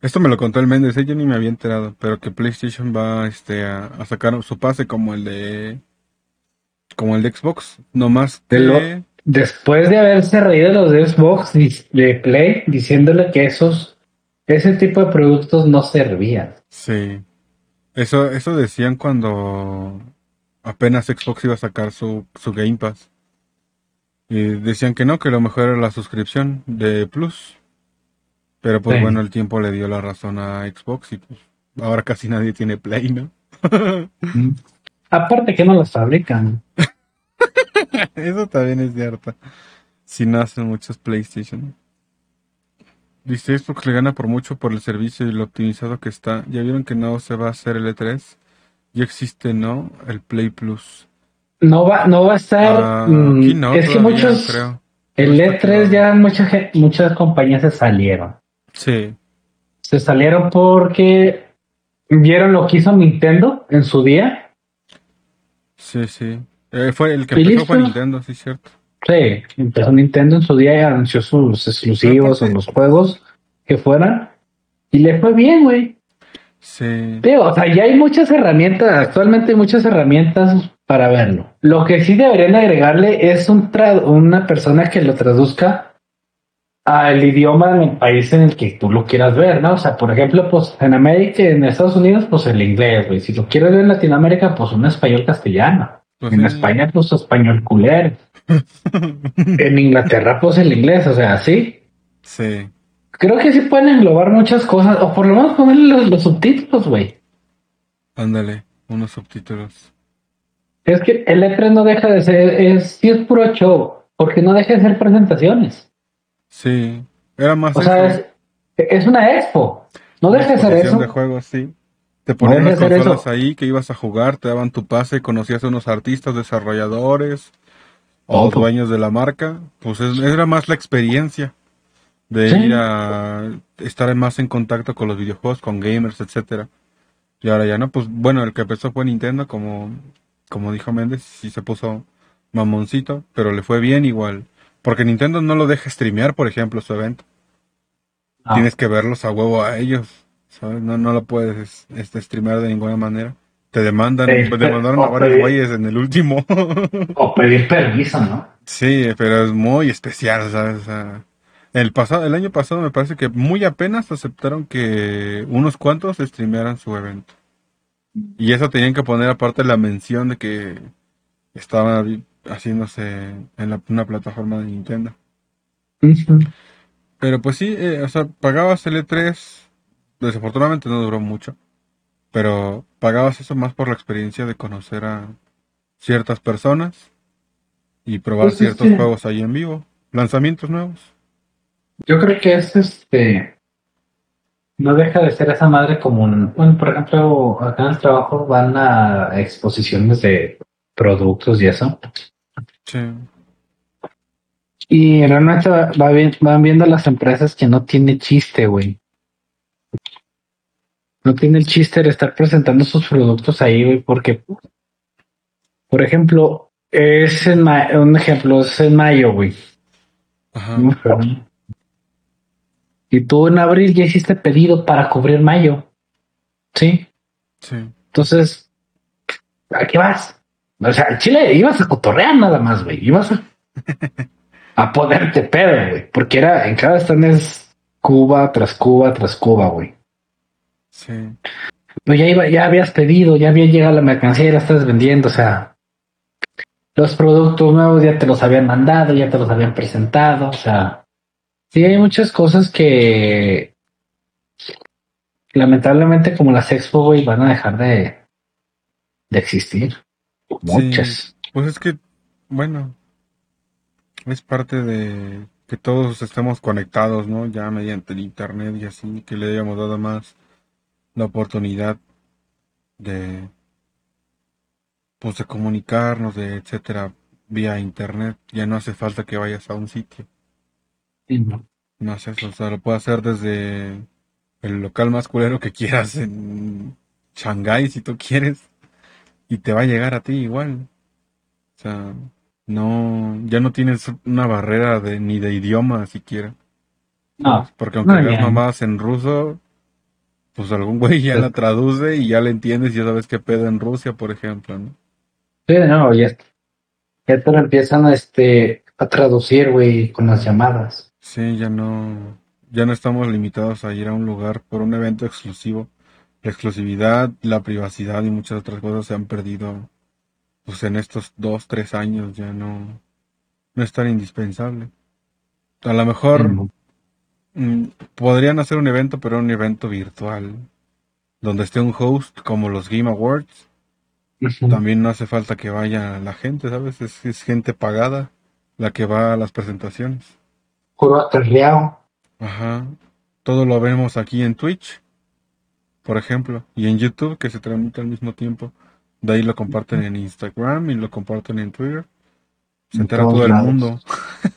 Esto me lo contó el Méndez, ¿eh? yo ni me había enterado, pero que PlayStation va este, a, a sacar su pase como el de... Como el de Xbox, no más De que... lo- Después de haberse reído los de Xbox y de Play, diciéndole que esos. Ese tipo de productos no servían. Sí. Eso, eso decían cuando apenas Xbox iba a sacar su, su Game Pass. Y decían que no, que lo mejor era la suscripción de Plus. Pero pues Sí. bueno, el tiempo le dio la razón a Xbox y pues ahora casi nadie tiene Play, ¿no? Aparte que no los fabrican. *laughs* Eso también es cierto. Si no hacen muchos PlayStation. Dice Xbox le gana por mucho por el servicio y lo optimizado que está. ¿Ya vieron que no se va a hacer el E3? Ya existe, ¿no? El Play Plus. No va, no va a estar. Ah, mm, no, es que muchos. creo. El No está E3 claro. ya mucha, muchas compañías se salieron. Sí, Se salieron porque vieron lo que hizo Nintendo en su día. sí, sí. Eh, fue el que ¿Y empezó fue? Nintendo, sí, cierto. Sí, empezó Nintendo en su día y anunció sus exclusivos o Aparte- los juegos que fueran. Y le fue bien, güey. Sí, Digo, o sea, ya hay muchas herramientas, actualmente hay muchas herramientas para verlo. Lo que sí deberían agregarle es un tra- una persona que lo traduzca al idioma en el país en el que tú lo quieras ver, ¿no? O sea, por ejemplo, pues en América, en Estados Unidos, pues el inglés, güey. Si lo quieres ver en Latinoamérica, pues un español castellano. pues en sí. España, pues español culero. En Inglaterra, pues el inglés, o sea, sí. Sí, Creo que sí pueden englobar muchas cosas, o por lo menos ponerle los, los subtítulos, güey. ándale, unos subtítulos. Es que el E3 no deja de ser, es, sí es puro show, porque no deja de ser presentaciones. Sí, era más O sea, es, es una expo. No Una deja de ser eso. de juegos, sí. Te ponían deja las consolas ahí que ibas a jugar, te daban tu pase, conocías a unos artistas, desarrolladores o dueños de la marca. Pues es- era más la experiencia de Sí. ir a estar más en contacto con los videojuegos, con gamers, etcétera. Y ahora ya no, pues bueno, el que empezó fue Nintendo, como, como dijo Méndez, sí se puso mamoncito, pero le fue bien igual. Porque Nintendo no lo deja streamear, por ejemplo, su evento. No. Tienes que verlos a huevo a ellos, ¿sabes? No, no lo puedes este, streamear de ninguna manera. Te demandan, Sí, pues, demandaron a varios pedir- güeyes en el último. *laughs* O pedir permiso, ¿no? sí, pero es muy especial, ¿sabes? El pasado, el año pasado me parece que muy apenas aceptaron que unos cuantos streamearan su evento. Y eso tenían que poner aparte la mención de que estaba haciéndose en la- una plataforma de Nintendo. Pero pues sí, eh, o sea, pagabas el E3, desafortunadamente no duró mucho, pero pagabas eso más por la experiencia de conocer a ciertas personas y probar Pues es ciertos juegos ahí en vivo, lanzamientos nuevos. Yo creo que es este. No deja de ser esa madre común. Bueno, por ejemplo, acá en el trabajo van a exposiciones de productos y eso. Sí, Y realmente va, va bien- van viendo las empresas que no tiene chiste, güey. No tiene el chiste de estar presentando sus productos ahí, güey, porque, por ejemplo, es en un ejemplo, es en mayo, güey. ajá. Y tú en abril ya hiciste pedido para cubrir mayo. ¿Sí? sí, Entonces, ¿a qué vas? O sea, en Chile ibas a cotorrear nada más, güey. Ibas a, *laughs* a ponerte pedo, güey. Porque era, en cada stand es Cuba tras Cuba tras Cuba, güey. Sí, Pero ya iba, ya habías pedido, ya había llegado la mercancía y la estás vendiendo, o sea. Los productos nuevos ya te los habían mandado, ya te los habían presentado, o sea. Sí, hay muchas cosas que lamentablemente como las expo, güey, van a dejar de, de existir. Muchas. Pues es que, bueno, es parte de que todos estemos conectados, ¿no? Ya mediante el internet y así, que le hayamos dado más la oportunidad de, pues de comunicarnos, de etcétera, vía internet. Ya no hace falta que vayas a un sitio. Sí, ¿no? No hace eso, o sea, lo puedo hacer desde el local más culero que quieras en Shanghái si tú quieres y te va a llegar a ti igual. O sea, no, ya no tienes una barrera de ni de idioma siquiera. No, Porque aunque No, veas mamadas en ruso, pues algún güey ya la traduce y ya le entiendes y ya sabes qué pedo en Rusia, por ejemplo, ¿no? sí, no, ya, ya te lo empiezan a, este, a traducir, güey, con las llamadas. Sí, ya no, ya no estamos limitados a ir a un lugar por un evento exclusivo. La exclusividad, la privacidad y muchas otras cosas se han perdido, pues en estos dos, tres años ya no, no es tan indispensable. A lo mejor Mm. Podrían hacer un evento, pero un evento virtual, donde esté un host como los Game Awards. También no hace falta que vaya la gente, ¿sabes? Es, es gente pagada la que va a las presentaciones. Puro aterreado. Ajá. Todo lo vemos aquí en Twitch, por ejemplo, y en YouTube, que se transmite al mismo tiempo. De ahí lo comparten en Instagram y lo comparten en Twitter. Se En entera todo el mundo.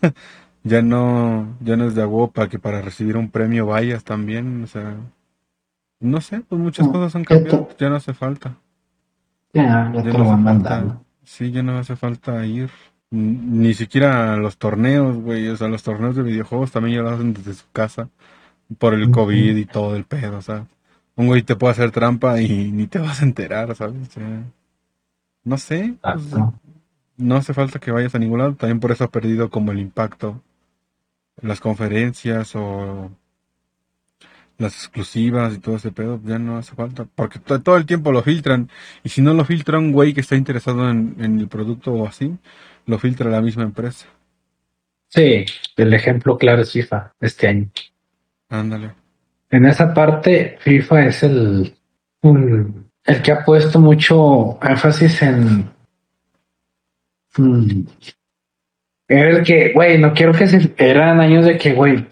*laughs* ya no, ya no es de agua para que para recibir un premio vayas también, o sea, no sé, pues muchas No, cosas han cambiado, ya no hace falta. Ya, ya Ya te no lo van hace falta, mandando. sí, ya no hace falta ir. Ni siquiera a los torneos, güey, o sea, los torneos de videojuegos también ya lo hacen desde su casa por el. COVID y todo el pedo, o sea, un güey te puede hacer trampa y ni te vas a enterar, ¿sabes? O sea, no sé, pues, no hace falta que vayas a ningún lado, también por eso ha perdido como el impacto las conferencias o las exclusivas y todo ese pedo, ya no hace falta, porque to- todo el tiempo lo filtran, y si no lo filtra un güey que está interesado en, en el producto o así, lo filtra la misma empresa. Sí, el ejemplo claro es FIFA este año. Ándale. En esa parte, FIFA es el, un- el que ha puesto mucho énfasis en. mm, Era el que, güey, no quiero que se. Eran años de que, güey,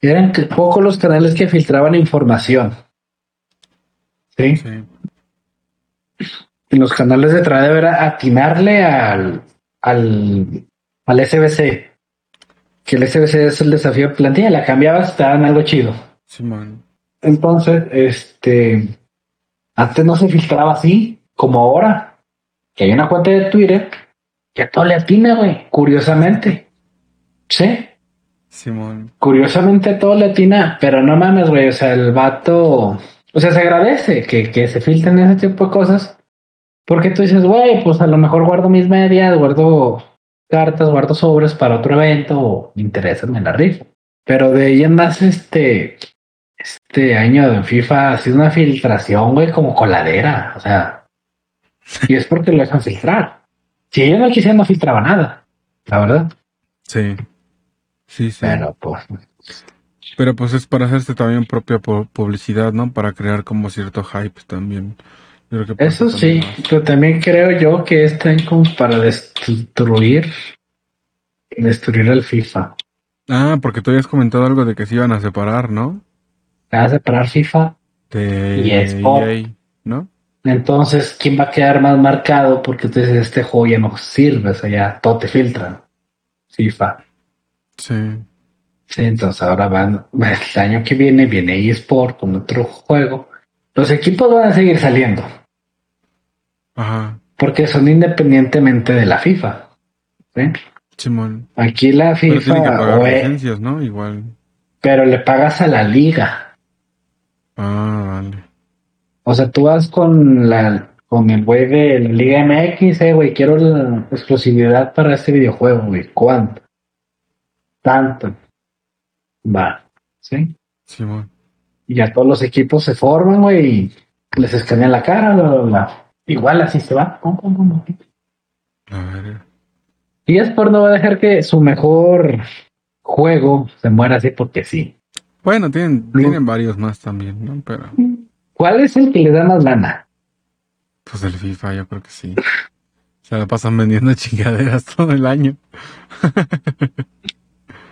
eran pocos los canales que filtraban información. ¿Sí? Sí, los canales de Tradeo era atinarle al, al, al SBC. Que el SBC es el desafío de plantilla, la cambiabas, te daban algo chido. Simón. Entonces, este, antes no se filtraba así, como ahora, que hay una cuenta de Twitter que a todo le atina, güey, curiosamente. Sí, Simón. curiosamente a todo le atina, pero no mames, güey, o sea, el vato, o sea, se agradece que, que se filtren ese tipo de cosas, porque tú dices, güey, pues a lo mejor guardo mis medias, guardo cartas, guardo sobres para otro evento, o me interesa, me la rifo. Pero de ahí más, este, este año de FIFA ha sido una filtración, güey, como coladera, o sea, y es porque lo dejan filtrar. Si ellos no quisieran, no filtraba nada, la verdad. Sí. Sí, sí. Pero, pues, Pero pues es para hacerse también propia pu- publicidad, ¿no? Para crear como cierto hype también. Yo creo que por Eso sí, pero también creo yo que están como para destruir, destruir el FIFA. Ah, porque tú habías comentado algo de que se iban a separar, ¿no? Van a separar FIFA, De Y Sport. EA, ¿no? Entonces, ¿quién va a quedar más marcado? Porque dices, este juego ya no sirve, o sea, ya todo te filtran. FIFA. Sí. Sí, entonces ahora van, el año que viene viene eSport con otro juego. Los equipos van a seguir saliendo, Ajá. porque son independientemente de la FIFA. ¿sí? Simón. Aquí la Pero tienen que FIFA, pagar licencias, ¿no? Igual. pero le pagas a la liga. Ah. O sea, tú vas con la con el güey de la Liga MX, eh, güey, quiero la exclusividad para este videojuego, güey. ¿Cuánto? Tanto. Va, ¿sí? Simón. Y ya todos los equipos se forman, güey, y les escanean la cara, bla, bla, bla. Igual así se va. Pum, pum, pum. A ver. Y Sport no va a dejar que su mejor juego se muera así porque sí. Bueno, tienen, No. tienen varios más también, ¿no? Pero, ¿Cuál es el que le da más lana? pues el FIFA, yo creo que sí. Se la pasan vendiendo *laughs* chingaderas todo el año.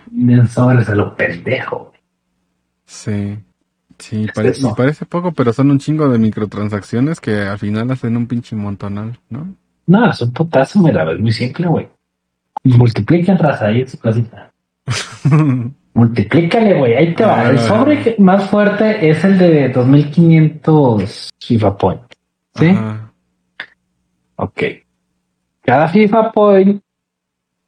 Bien sobres a lo pendejo. güey. Sí. Sí, Es pare- eso. y parece poco, pero son un chingo de microtransacciones que al final hacen un pinche montonal, ¿no? No, es un putazo, mira, es muy simple, güey. Multipliquen raza ahí en su casita. *laughs* Multiplícale, güey. Ahí te va. Ah, El sobre más fuerte es el de 2500 FIFA Point. ¿Sí? Ajá. Ok. Cada FIFA Point.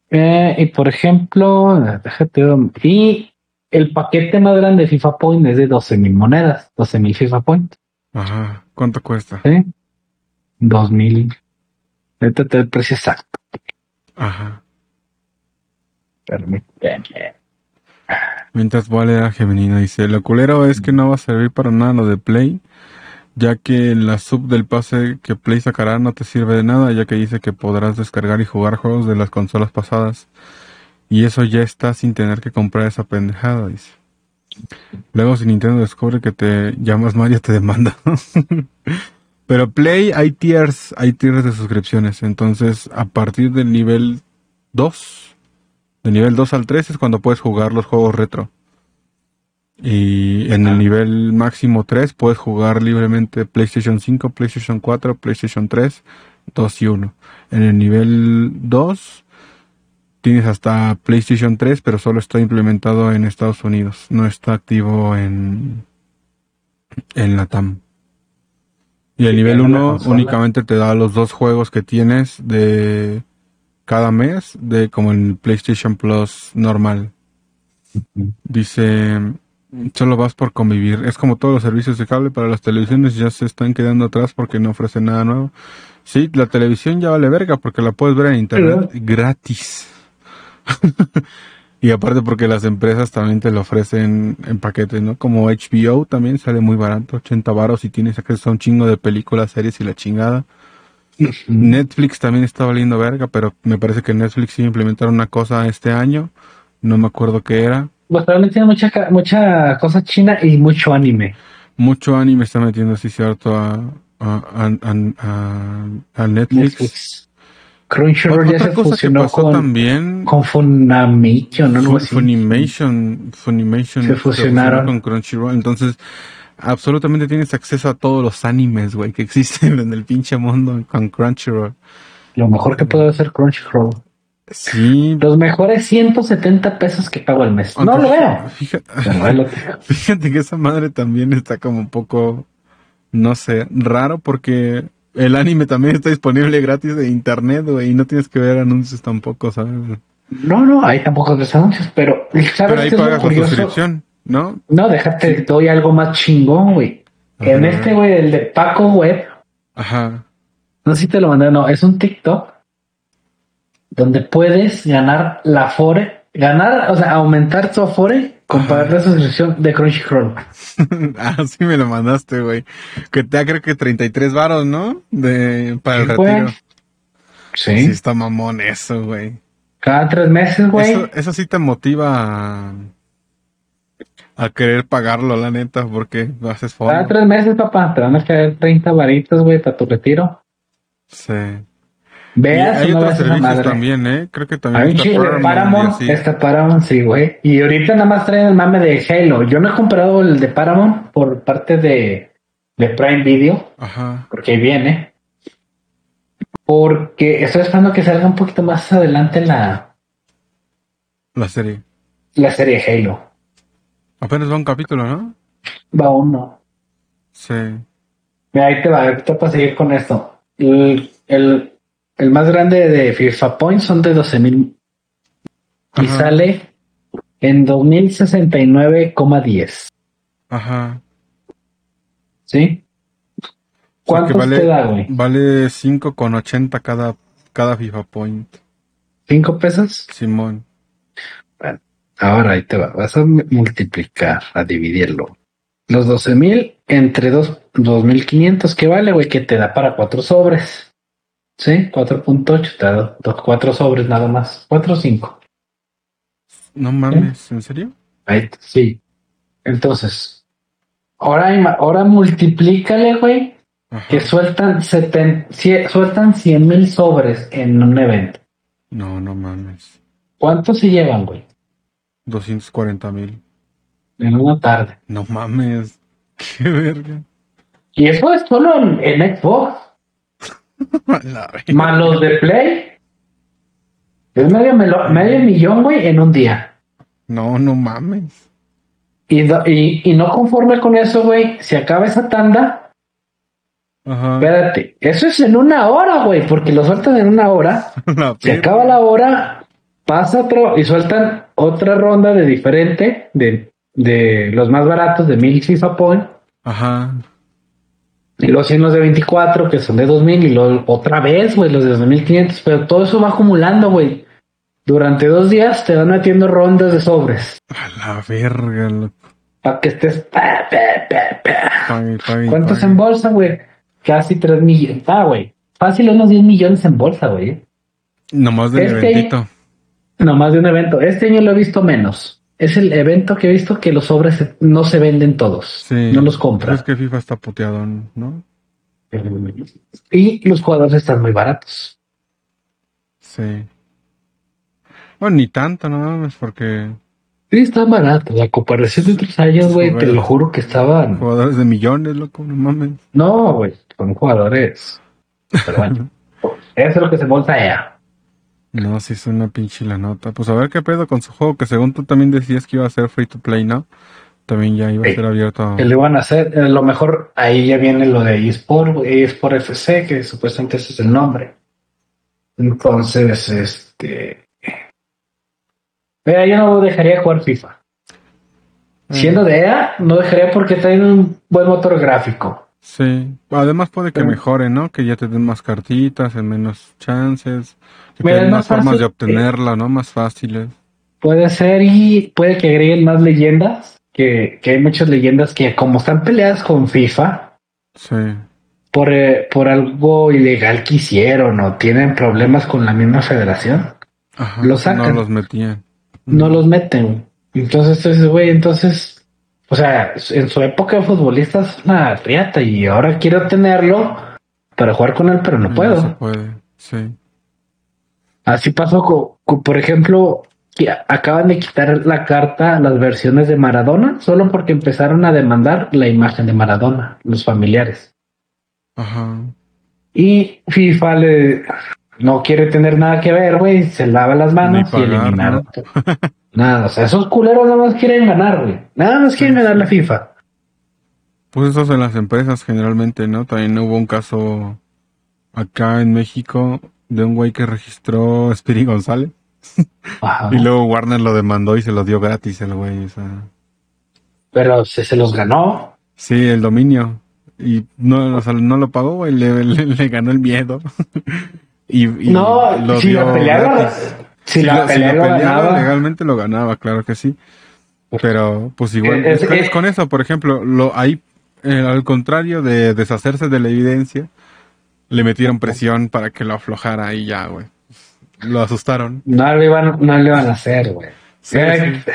eh, y por ejemplo, déjate y el paquete más grande de FIFA Point es de 12.000 monedas, 12.000 FIFA Point. Ajá. ¿Cuánto cuesta? ¿Sí? 2.000. Ahorita te doy el precio exacto. Ajá. Permíteme. Mientras voy a leer a Gemenino dice, lo culero es que no va a servir para nada lo de Play, ya que la sub del pase que Play sacará no te sirve de nada, ya que dice que podrás descargar y jugar juegos de las consolas pasadas. Y eso ya está sin tener que comprar esa pendejada, dice. Luego si Nintendo descubre que te llamas Mario te demanda. *laughs* Pero Play hay tiers, hay tiers de suscripciones, entonces a partir del nivel 2 de nivel 2 al 3 es cuando puedes jugar los juegos retro. Y en el nivel máximo 3 puedes jugar libremente PlayStation 5, PlayStation 4, PlayStation 3, 2 y 1. En el nivel 2 tienes hasta PlayStation 3, pero solo está implementado en Estados Unidos. No está activo en, en la TAM. Y el nivel en la 1 consola. únicamente te da los dos juegos que tienes de cada mes de como el PlayStation Plus normal. Dice, solo vas por convivir. Es como todos los servicios de cable para las televisiones ya se están quedando atrás porque no ofrecen nada nuevo. Sí, la televisión ya vale verga porque la puedes ver en internet gratis. *laughs* y aparte porque las empresas también te lo ofrecen en paquetes, ¿no? Como HBO también sale muy barato, 80 varos y tienes acceso a un chingo de películas, series y la chingada. Netflix también está valiendo verga, pero me parece que Netflix iba a implementar una cosa este año. No me acuerdo qué era. Pues también tiene mucha, mucha cosa china y mucho anime. Mucho anime está metiendo, así cierto, a, a, a, a- a Netflix. Netflix. Crunchyroll ya se cosa que fusionó pasó con, también, con Funimation, ¿no? Algo Fu- así. Funimation, Funimation Se fusionaron. con Crunchyroll. Entonces, absolutamente tienes acceso a todos los animes, güey, que existen *laughs* en el pinche mundo con Crunchyroll. Lo mejor que puede hacer Crunchyroll. Sí, Los mejores 170 pesos que pago al mes. No lo veo. *laughs* Fíjate, que esa madre también está como un poco, no sé, raro porque el anime también está disponible gratis de internet, güey, y no tienes que ver anuncios tampoco, ¿sabes? No, no, hay tampoco los anuncios, pero ¿sabes Pero ahí pagas la curioso? suscripción, ¿no? No, déjate, te doy algo más chingón, güey. En este, güey, el de Paco Web, Ajá. no sé si te lo mandé, no, es un TikTok donde puedes ganar la Afore, ganar, o sea, aumentar tu Afore con pagar la suscripción de Crunchyroll. *laughs* ah, sí me lo mandaste, güey. Que te da creo que 33 varos, ¿no? De, para el güey. retiro. Sí. Sí, está mamón eso, güey. Cada tres meses, güey. Eso, eso sí te motiva a, a querer pagarlo, la neta, porque lo haces Cada fondo. tres meses, papá, te van a caer 30 varitos, güey, para tu retiro. Sí. Veas hay no otros servicios madre. también, ¿eh? Creo que Hay también un está chingo de Paramount está Paramount, sí, güey. Y ahorita nada más traen el mame de Halo. Yo no he comprado el de Paramount por parte de, de Prime Video, Ajá. porque ahí viene. Porque estoy esperando que salga un poquito más adelante la, La serie. la serie Halo. Apenas va un capítulo, ¿no? Va uno. Sí. Mira, ahí te va, ahorita para seguir con esto. El, el, el más grande de FIFA Points son de 12 mil. Y sale en 2069,10. Ajá. ¿Sí? O sea ¿Cuántos vale, te da, güey? Vale 5,80 cada, cada FIFA Point. ¿Cinco pesos? Simón. Ahora ahí te va. Vas a multiplicar, a dividirlo. Los 12 mil entre dos, 2500, ¿qué vale, güey? Que te da para cuatro sobres. ¿Sí? 4.8, te da dos, cuatro sobres nada más. Cuatro o cinco. No mames, ¿en serio? Ahí, sí. Entonces, ahora, ahora multiplícale, güey, Ajá. que sueltan, seten, cie- sueltan 100 mil sobres en un evento. No, no mames. ¿Cuántos se llevan, güey? 240 mil. En una tarde. No mames. *laughs* Qué verga. Y eso es solo en, en Xbox. *laughs* Más los de Play. Es medio, melo- medio millón, güey, en un día. No, no mames. Y, no- y, y no conforme con eso, güey, se acaba esa tanda. Ajá. Espérate, eso es en una hora, güey, porque lo sueltan en una hora. *laughs* Se acaba la hora, pasa otro y sueltan otra ronda de diferente, de, de los más baratos, de 1000 FIFA Point. Ajá. Y luego siguen los de 24, que son de 2000, y luego otra vez, güey, los de 2500. Pero todo eso va acumulando, güey. Durante dos días te van metiendo rondas de sobres. A la verga. lo- Para que estés. pa, pa, pa, ¿Cuántos en bolsa, güey? Casi 3 millones. Ah, güey. Fácil unos 10 millones en bolsa, güey. Nomás del Este- eventito. Nomás de un evento. Este año lo he visto menos. Es el evento que he visto que los sobres no se venden todos. Sí. No los Es compran. que FIFA está puteado, ¿no? Y los jugadores están muy baratos. Sí. Bueno, ni tanto, no mames, porque Sí, están baratos. A comparación de otros años, güey, te lo juro que estaban. jugadores de millones, loco, no mames. No, güey, son jugadores. Pero bueno, *laughs* eso es lo que se ella. No, sí es una pinche la nota. Pues a ver qué pedo con su juego, que según tú también decías que iba a ser free to play, ¿no? También ya iba a Sí. ser abierto a... Que le van a hacer, eh, lo mejor ahí ya viene lo de eSport, eSport FC, que supuestamente ese es el nombre. Entonces, este. Mira, yo no dejaría jugar FIFA. Siendo de EA, no dejaría porque traen un buen motor gráfico. Sí. Además puede que Pero- mejore, ¿no? Que ya te den más cartitas, en menos chances, que te den más más formas de obtenerla, ¿no? Más fáciles. Puede ser y puede que agreguen más leyendas, que, que hay muchas leyendas que como están peleadas con FIFA, Sí. por, eh, por algo ilegal que hicieron o tienen problemas con la misma federación, Ajá. Lo sacan. No los metían. no los meten. Entonces, entonces, güey, entonces, o sea, en su época de futbolista es una riata y ahora quiero tenerlo para jugar con él, pero no puedo. se puede, sí. Así pasó con, con, por ejemplo, que acaban de quitar la carta, las versiones de Maradona, solo porque empezaron a demandar la imagen de Maradona, los familiares. Ajá. Y FIFA le no quiere tener nada que ver, güey, se lava las manos y eliminaron. *laughs* nada, o sea, esos culeros nada más quieren ganar, güey. Nada más quieren Sí, ganar sí. la FIFA. Pues eso en las empresas generalmente, ¿no? También hubo un caso acá en México de un güey que registró Spiri González Ajá. *laughs* y luego Warner lo demandó y se lo dio gratis el güey, o sea. Pero se, se los ganó. Sí, el dominio. Y no, o sea, no lo pagó, güey, le, *laughs* le- le ganó el miedo. *laughs* y, y no, lo si dio la pelea lo- gratis. Si, Si la lo- si pelea lo lo peleaba, ganaba, legalmente lo ganaba, claro que sí. Pero, pues igual, es, es- con- es con eso, por ejemplo, lo ahí, eh, al contrario de deshacerse de la evidencia, le metieron presión para que lo aflojara y ya, güey. Lo asustaron. no le iban, no le iban a hacer, güey. Sí, sí.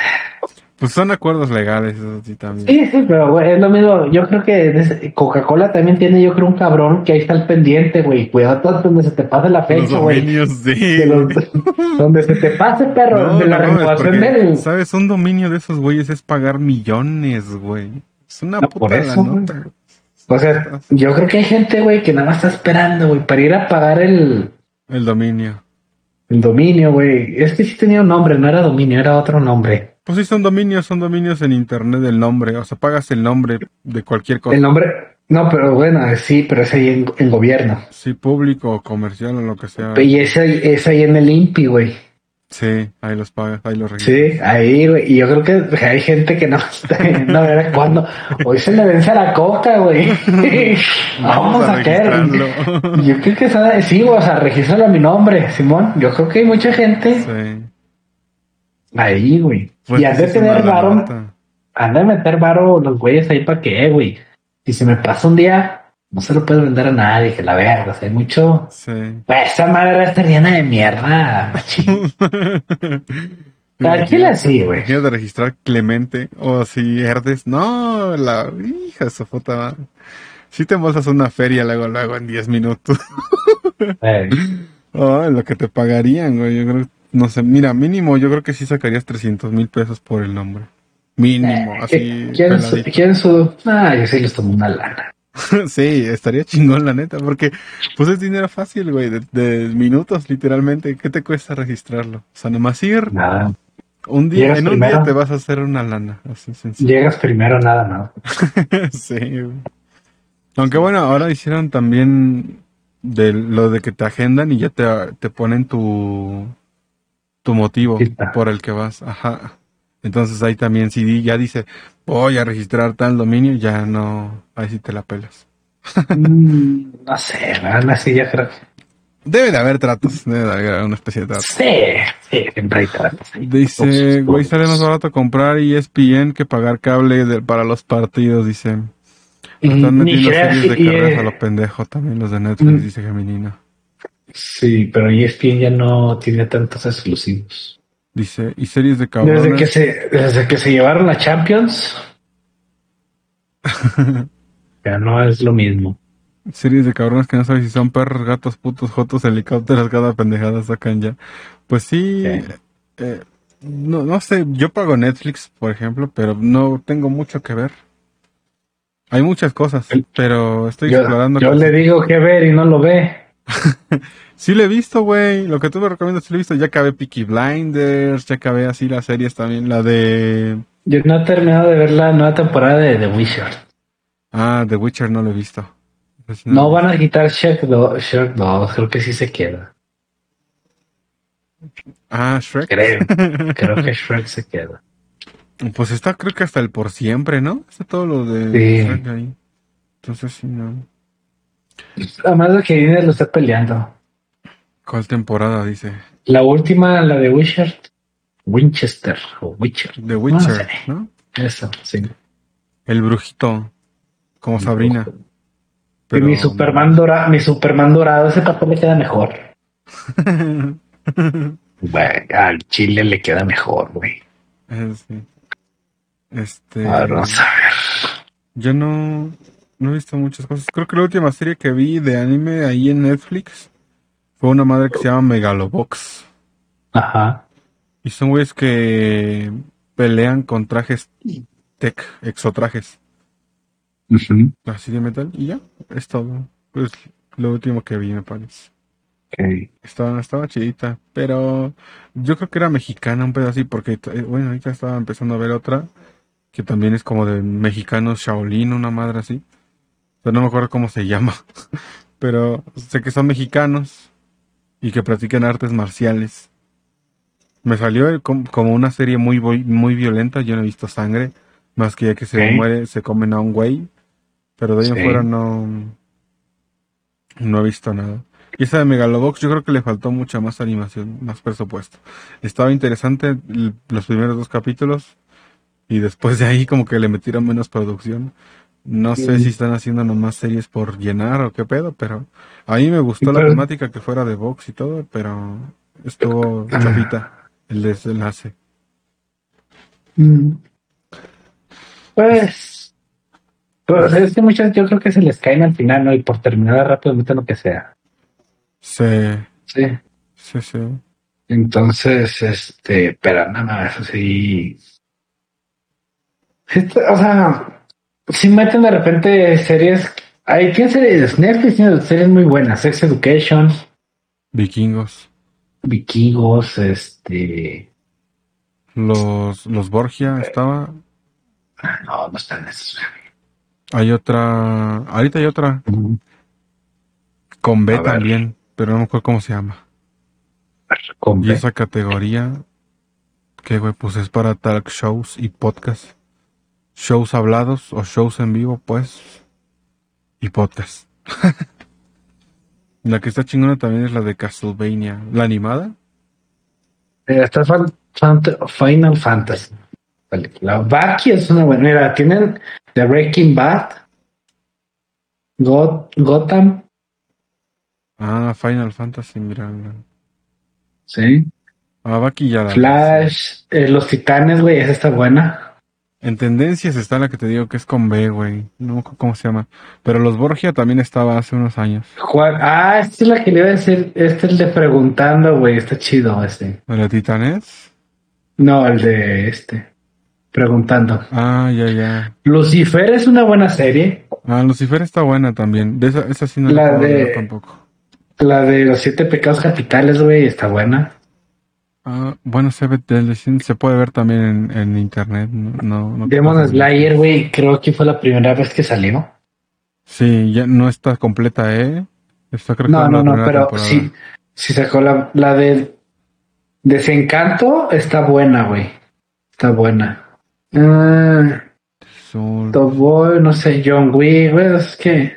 Pues son acuerdos legales, eso sí también. Sí, sí, pero güey, es lo mismo. Yo creo que Coca-Cola también tiene, yo creo, un cabrón que ahí está al pendiente, güey. Cuidado todo donde se te pase la Los fecha, güey. dominios, sí. De los- *laughs* donde se te pase, perro, No, de la no renovación del. ¿Sabes? Un dominio de esos güeyes es pagar millones, güey. Es una No, puta por eso, la güey. nota. O sea, yo creo que hay gente, güey, que nada más está esperando, güey, para ir a pagar el, El dominio. el dominio, güey. Es que sí tenía un nombre, no era dominio, era otro nombre. Pues sí, son dominios, son dominios en internet del nombre. O sea, pagas el nombre de cualquier cosa. El nombre, no, pero bueno, sí, pero es ahí en, en gobierno. Sí, público o comercial o lo que sea. Y es ahí, es ahí en el INPI, güey. Sí, ahí los pagas, ahí los registras. Sí, ahí, güey. Y yo creo que hay gente que no *laughs* está viendo a ver cuándo. Hoy se le vence a la coca, güey. *laughs* Vamos, a, caer. registrarlo. Yo creo que sí, güey, o sea, regístralo a mi nombre, Simón. Yo creo que hay mucha gente sí. Ahí, güey. Y han de tener varo, han de meter varo los güeyes ahí para que, eh, güey. Si se me pasa un día, no se lo puedo vender a nadie, que la verga, o sea, hay mucho. Sí. Pues esa madre está llena de mierda, machín. *laughs* Tranquila, sí, güey. Imagínate registrar Clemente o si Herdes. No, la hija de su puta madre. Si te embolsas una feria luego, luego en 10 minutos. *laughs* Oh, lo que te pagarían, güey. Yo creo, no sé, mira, mínimo, yo creo que sí sacarías 300 mil pesos por el nombre. Mínimo, así. ¿Quién, su, quién su? Ah, yo sí les tomo una lana. *laughs* sí, estaría chingón, la neta, porque pues es dinero fácil, güey, de, de minutos, literalmente. ¿Qué te cuesta registrarlo? O sea, nomás ir, Nada. Un día, Llegas en un día te vas a hacer una lana, así sencillo. Llegas primero, nada más. *laughs* sí. güey. Aunque bueno, ahora hicieron también de lo de que te agendan y ya te, te ponen tu tu motivo por el que vas. Ajá. Entonces ahí también si ya dice voy a registrar tal dominio, ya no, ahí sí te la pelas. Mm, no sé, así ya creo. Debe de haber tratos, debe de haber una especie de trato. Sí, sí, siempre hay tratos. Dice, güey, sale más barato comprar ESPN que pagar cable de- para los partidos, dice. Están Mm, Ni metiendo series de carreras a eh, lo pendejo también los de Netflix, Mm. dice Geminina. Sí, pero ESPN ya no tiene tantos exclusivos. Dice, y series de Desde cabrones. que se, desde que se llevaron la Champions, *laughs* ya no es lo mismo. Series de cabrones que no sabes si son perros, gatos, putos, jotos, helicópteros, cada pendejada sacan ya. Pues sí, eh, no, no sé, yo pago Netflix, por ejemplo, pero no tengo mucho que ver. Hay muchas cosas, pero estoy Yo, explorando. yo cosas. le digo que ver y no lo ve. *laughs* Sí le he visto, güey. Lo que tú me recomiendas, sí le he visto. Ya acabé Peaky Blinders, ya acabé así las series también. La de... Yo no he terminado de ver la nueva temporada de The Witcher. Ah, The Witcher no lo he visto. Pues No van a quitar Shrek 2, Shrek 2, creo que sí se queda. Ah, Shrek. Creo, *laughs* creo que Shrek se queda. Pues está creo que hasta el por siempre, ¿no? Está todo lo de Sí. Shrek ahí. Entonces sí, no. Además de que Disney lo está peleando. ¿Cuál temporada dice? La última, la de Witcher, Winchester o Witcher. The Witcher, No sé. ¿no? Eso, sí. El brujito. Como Sabrina. Y Pero- mi Superman dorado, mi Superman dorado, ese papel le queda mejor. *laughs* Bueno, al Chile le queda mejor, güey. Eh, sí. Este. A ver, vamos a ver. Yo no, no he visto muchas cosas. Creo que la última serie que vi de anime ahí en Netflix fue una madre que se llama Megalobox. Ajá. Y son güeyes que pelean con trajes tech, exotrajes, Ujú. así de metal. Y ya, es todo. Es lo último que vi, me parece. Ok. Estaba, estaba chidita, pero yo creo que era mexicana un pedacito, porque eh, bueno, ahorita estaba empezando a ver otra que también es como de mexicanos Shaolin, una madre así. Pero no me acuerdo cómo se llama. *laughs* Pero sé que son mexicanos y que practican artes marciales. Me salió como una serie muy muy violenta, yo no he visto sangre, más que ya que se muere, se comen a un güey. Pero de ahí en Sí. fuera no, no he visto nada. Y esa de Megalobox yo creo que le faltó mucha más animación, más presupuesto. Estaba interesante los primeros dos capítulos y después de ahí como que le metieron menos producción. No sé si están haciendo nomás series por llenar o qué pedo, pero a mí me gustó la Pero- temática que fuera de box y todo, pero estuvo Ah. chafita el desenlace. Mm. Pues, pues es que muchas yo creo que se les caen al final, ¿no? Y por terminar rápido meten lo que sea. Sí, Sí. sí, sí. Entonces, este, pero nada más así. Este, o sea, si meten de repente series, hay tiene series, Netflix tiene series muy buenas, Sex Education, Vikingos. Vikingos, este, Los, los Borgia estaba. ah, no, no están esos. Hay otra. Ahorita hay otra. Con B también, pero no me acuerdo cómo se llama. Con Y B. esa categoría, que güey, pues es para talk shows y podcast. Shows hablados o shows en vivo, pues. Y podcast. *laughs* la que está chingona también es la de Castlevania. ¿La animada? Eh, Está Final Fantasy. Vale, La Baki es una buena. Mira, tienen The Breaking Bad, Got- Gotham, Ah, Final Fantasy, mira. sí. Ah, aquí ya la. Flash, eh, Los Titanes, güey, esa está buena. En tendencias está la que te digo que es con B, güey. No cómo se llama. Pero los Borgia también estaba hace unos años. Juan- ah, esta es la que le iba a decir. Este es el de Preguntando, güey, está chido este. ¿De la Titanes? No, el de este. Preguntando. Ah, ya, ya. Lucifer es una buena serie. Ah, Lucifer está buena también. De esa, esa sí no La la de- tampoco. La de los siete pecados capitales, güey, está buena. Ah, bueno, se, ve, se puede ver también en, en internet. No, no Demon Slayer, güey, creo que fue la primera vez que salió. Sí, ya no está completa, ¿eh? Está creo no, no, no, pero sí, sí sacó la, la de Desencanto, está buena, güey. Está buena. Uh, Top Boy, no sé, John Wick, güey, es que...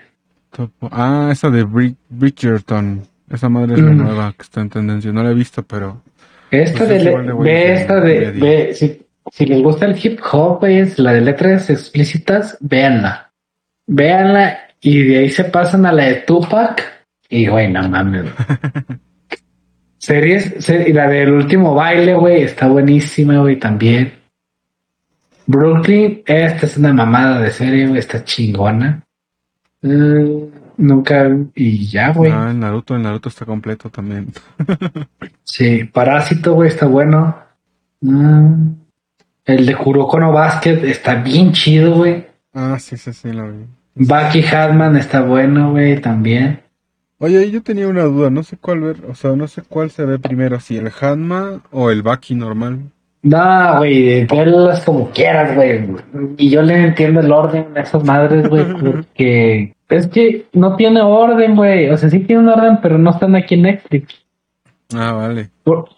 Ah, esa de Bridgerton. Esa madre es la nueva que está en tendencia. No la he visto, pero... Esta de, ve esta de, ve, si, si, les gusta el hip hop, es la de letras explícitas, véanla. Véanla y de ahí se pasan a la de Tupac y güey, no mames. *laughs* Series, y la del último baile, güey, está buenísima, güey, también. Brooklyn, esta es una mamada de serie, güey, está chingona. Mm, nunca, y ya, güey. Ah, el Naruto, el Naruto está completo también. *laughs* sí, Parásito, güey, está bueno. Mm, el de Kuroko no Basket está bien chido, güey. Ah, sí, sí, sí, lo vi. Bucky Hatman está bueno, güey, también. Oye, yo tenía una duda, no sé cuál ver, o sea, no sé cuál se ve primero, si el Hatman o el Bucky normal. No, güey, verlas como quieras, güey. Y yo le entiendo el orden a esas madres, güey, *laughs* porque es que no tiene orden, güey. O sea, sí tiene un orden, pero no están aquí en Netflix. Ah, vale.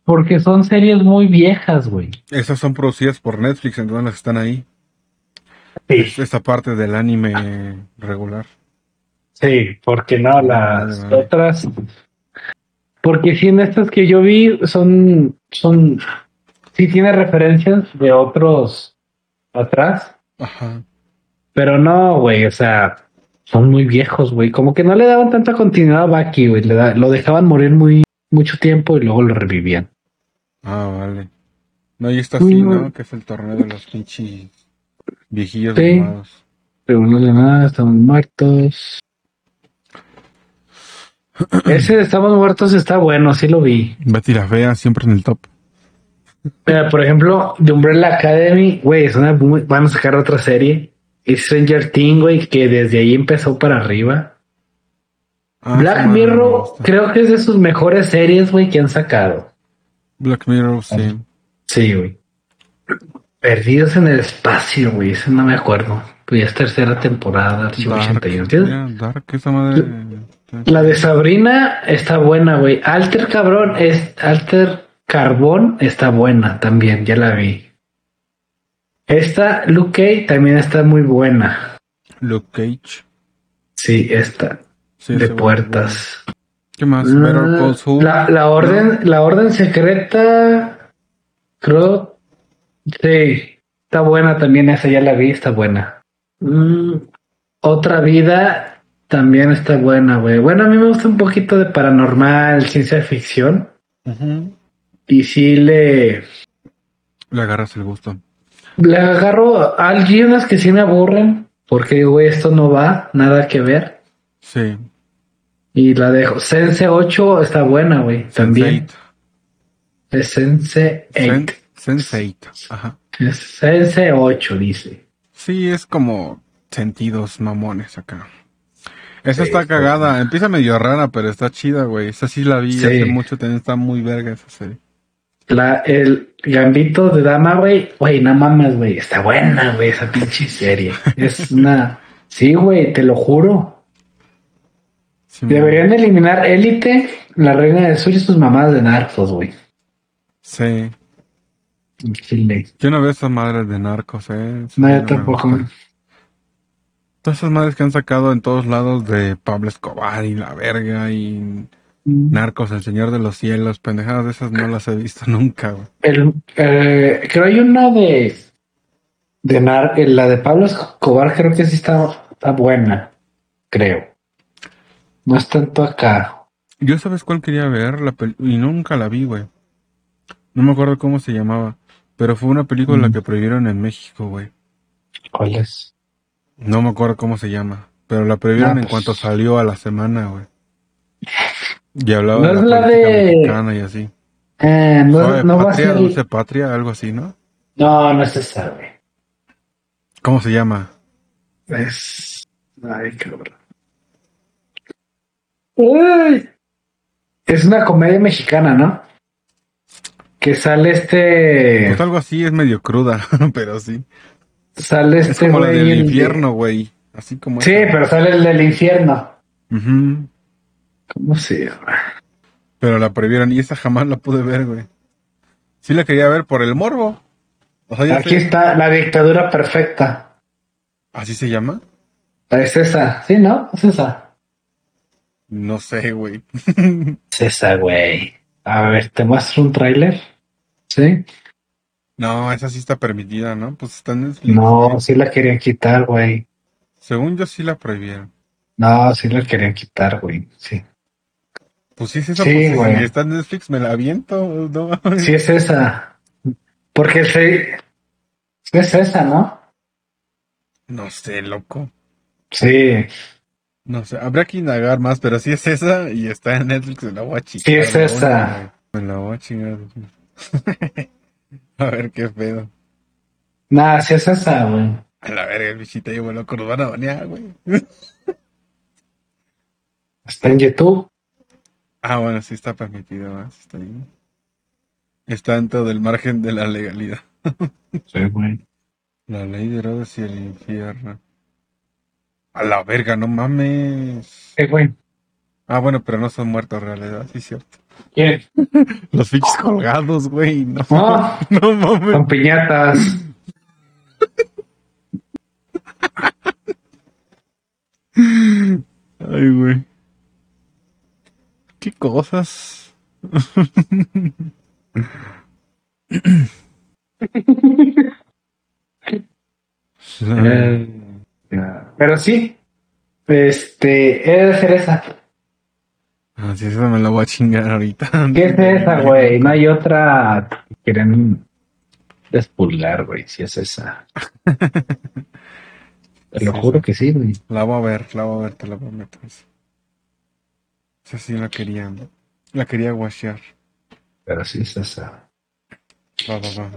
porque son series muy viejas, güey. Esas son producidas por Netflix, entonces las están ahí. Sí. esta parte del anime regular. Sí, porque no, las otras. Porque si en estas que yo vi son, son, sí tiene referencias de otros atrás. Ajá. Pero no, güey, o sea, son muy viejos, güey. Como que no le daban tanta continuidad a Baki, güey. lo dejaban morir muy mucho tiempo y luego lo revivían. Ah, vale. No, y está así, ¿no? Que es el torneo de los pinches viejillos sí. Pero no de nada, estamos muertos. *clears throat* Ese de Estamos Muertos está bueno, sí lo vi. Betty la Fea siempre en el top. Mira, por ejemplo, de Umbrella Academy, güey, es una van a sacar otra serie. Stranger Things, güey, que desde ahí empezó para arriba. Ah, Black Mirror, creo que es de sus mejores series, güey, que han sacado. Black Mirror, sí. Sí, güey. Perdidos en el espacio, güey, eso no me acuerdo. Pues ya es tercera temporada, Dark, 81. Dark, esa madre. La de Sabrina está buena, güey. Alter cabrón, es Alter Carbón está buena también, ya la vi. Esta Luke Cage también está muy buena. Luke Cage. Sí, esta. de puertas. ¿Qué más? La, la orden, la orden secreta. Creo. Sí. Está buena también esa, ya la vi, está buena. Mm, otra vida también está buena, güey. Bueno, a mí me gusta un poquito de paranormal, ciencia ficción. Y sí le... Le agarras el gusto. Le agarro a algunas que sí me aburren, porque güey, esto no va, nada que ver. Sí. Y la dejo. Sense 8 está buena, güey, también. Es Sense 8. Sense 8, ajá. Es Sense 8, dice. Sí, es como sentidos mamones acá. Esa está cagada. Empieza medio rara, pero está chida, güey. Esa sí la vi hace mucho. Está muy verga esa serie. La, el gambito de dama, güey. Güey, no mames, güey. Está buena, güey, esa pinche serie. es una. Sí, güey, te lo juro. Deberían eliminar Élite, la reina del sur y sus mamadas de narcos, güey. Sí. Yo no veo esas madres de narcos, eh. no, yo tampoco. Todas esas madres que han sacado en todos lados de Pablo Escobar y la verga y. Narcos, el Señor de los Cielos, pendejadas de esas no las he visto *laughs* nunca, güey. El, eh, creo hay una de de Nar la de Pablo Escobar creo que sí está, está buena, creo. No es tanto acá. Yo sabes cuál quería ver la y nunca la vi, güey. No me acuerdo cómo se llamaba, pero fue una película mm. que prohibieron en México, güey. ¿Cuál es? No me acuerdo cómo se llama, pero la prohibieron en pues. cuanto salió a la semana, güey. Y hablaba no de la, es la de... y así. Eh, no, no patria, va a ser... Dulce Patria, algo así, ¿no? No, no se sabe. ¿Cómo se llama? Es... Ay, cabrón. Uy. Es una comedia mexicana, ¿no? Que sale este. Pues algo así es medio cruda, *laughs* pero sí. Sale Es este como la del el de- infierno, güey. Así como Sí, esa. pero sale el del infierno. Ujú. ¿Cómo se llama? Pero la prohibieron y esa jamás la pude ver, güey. Sí la quería ver por el morbo. O sea, ya Aquí sé- está la dictadura perfecta. ¿Así se llama? Es esa. Sí, ¿no? Es esa. No sé, güey. *laughs* Es esa, güey. A ver, ¿te muestro un tráiler? ¿Sí? No, esa sí está permitida, ¿no? Pues está en. No, sí la querían quitar, güey. Según yo sí la prohibieron. No, sí la querían quitar, güey. Sí. Pues sí es esa, Sí, pues, güey. si está en Netflix me la aviento, ¿no? *laughs* Sí es esa. Porque se... sí es esa, ¿no? No sé, loco. Sí. No sé, habrá que indagar más, pero sí es esa y está en Netflix, me la voy a chingar. Sí es esa. Me la voy a chingar. *laughs* a ver qué pedo. Nada, sí es esa, güey. A la verga, el bichito llevo loco, nos van a banear, güey. *laughs* Está en YouTube. Ah, bueno, sí está permitido. Sí está bien. Está en todo el margen de la legalidad. *laughs* Sí, güey. La ley de Herodes y el infierno. A la verga, no mames. ¿Qué, güey? Ah, bueno, pero no son muertos reales, ¿verdad? Sí, cierto. ¿Quién? *laughs* Los fichos colgados, güey. No, No, *laughs* no mames. con piñatas. Ay, güey. ¿Qué cosas? Eh, Pero sí. Este, he de ser esa. Ah, sí, esa me la voy a chingar ahorita. ¿Qué es esa, güey? No hay otra que quieren despulgar, güey. Si es esa. *laughs* Te lo juro que sí, güey. La voy a ver, la voy a ver, te la prometo. Esa sí la quería. La quería washear. Pero sí es esa. Va, va, va.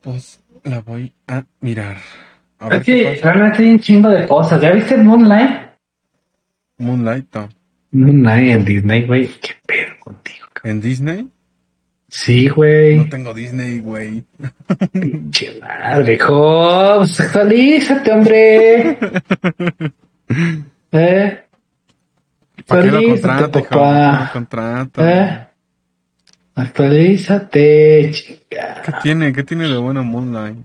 Pues la voy a mirar. A ver Es que realmente hay un chingo de cosas. ¿Ya viste Moonlight? Moonlight, no. Moonlight en Disney, güey. ¿Qué pedo contigo? cabrón? ¿En Disney? Sí, güey. No tengo Disney, güey. *laughs* Pinche madre, Hobbs. Actualízate, hombre. *laughs* ¿Eh? ¿Para qué lo Actualízate, contrato, hijo? papá. Lo contrato. ¿Eh? Actualízate, chica. ¿Qué tiene? ¿Qué tiene de bueno Moonlight?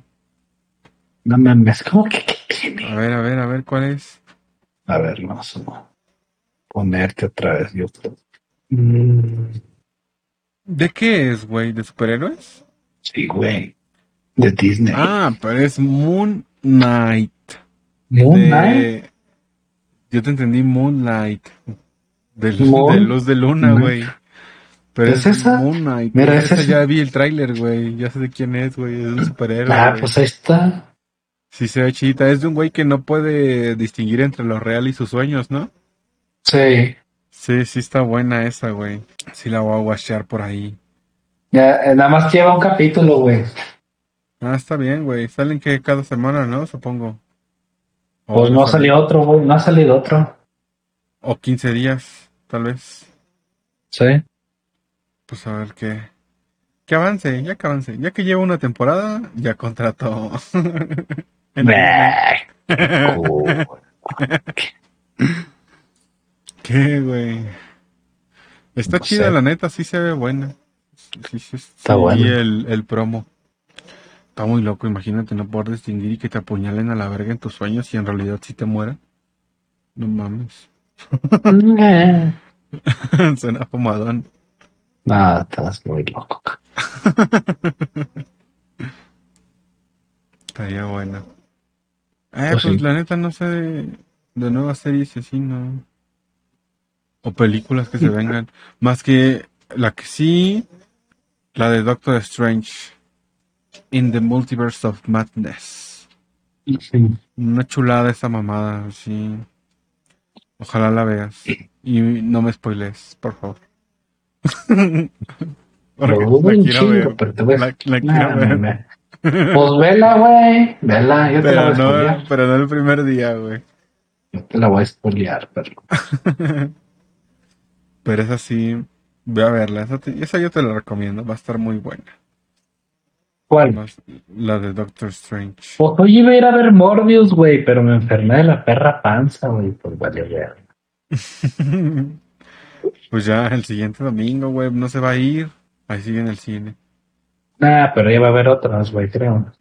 No mames, ¿cómo que qué tiene? A ver, a ver, a ver, ¿cuál es? A ver, vamos a ponerte otra vez YouTube. Mm, ¿De qué es, güey? ¿De superhéroes? sí, güey. De Disney. Ah, pero es Moon Knight. Moon De- Knight. Yo te entendí Moonlight. De, luz- Moon de luz de luna, güey. Pero ¿Es es, esa? Mira, es esa. ya vi el tráiler, güey. Ya sé de quién es, güey. Es un superhéroe. Ah, pues ahí está. Sí se ve chida. Es de un güey que no puede distinguir entre lo real y sus sueños, ¿no? Sí. Sí, sí está buena esa, güey. Sí la voy a washear por ahí. Ya, eh, nada más lleva un capítulo, güey. Ah, está bien, güey. Salen que cada semana, ¿no? Supongo. Pues no ha salido otro, güey. No ha salido otro. O 15 días, tal vez. Sí. Pues a ver qué. Que avance, ya que avance. Ya que lleva una temporada, ya contrato. *laughs* *laughs* ¿Qué, güey? Está No chida, sé. la neta, sí se ve buena. Sí, sí, sí, Está buena. Y el, el promo. Está muy loco, imagínate no poder distinguir y que te apuñalen a la verga en tus sueños y en realidad sí te mueran. No mames. *laughs* Suena fumadón. No, estás muy loco. *laughs* Estaría buena. Eh, Pues pues, sí. la neta no sé de, de nuevas series así, ¿no? O películas que se *laughs* vengan. Más que la que sí, la de Doctor Strange. In the Multiverse of Madness. Sí. Una chulada esa mamada, sí. Ojalá la veas. Y no me spoiles, por favor. *laughs* Porque la quiero ver. pero te voy a- La, la Nah, quiero ver. me- Pues vela, güey. Vela, yo te la Pero voy a no, spoilear. pero no el primer día, güey. Yo te la voy a spoilear, pero. *laughs* Pero es así. Ve a verla, esa, te- esa yo te la recomiendo, va a estar muy buena. ¿Cuál? La de Doctor Strange. Pues hoy iba a ir a ver Morbius, güey, pero me enfermé de la perra panza, güey, pues vale. *laughs* Pues ya el siguiente domingo, güey, no se va a ir. Ahí sigue en el cine. Nah, pero ya va a haber otras, güey, creo.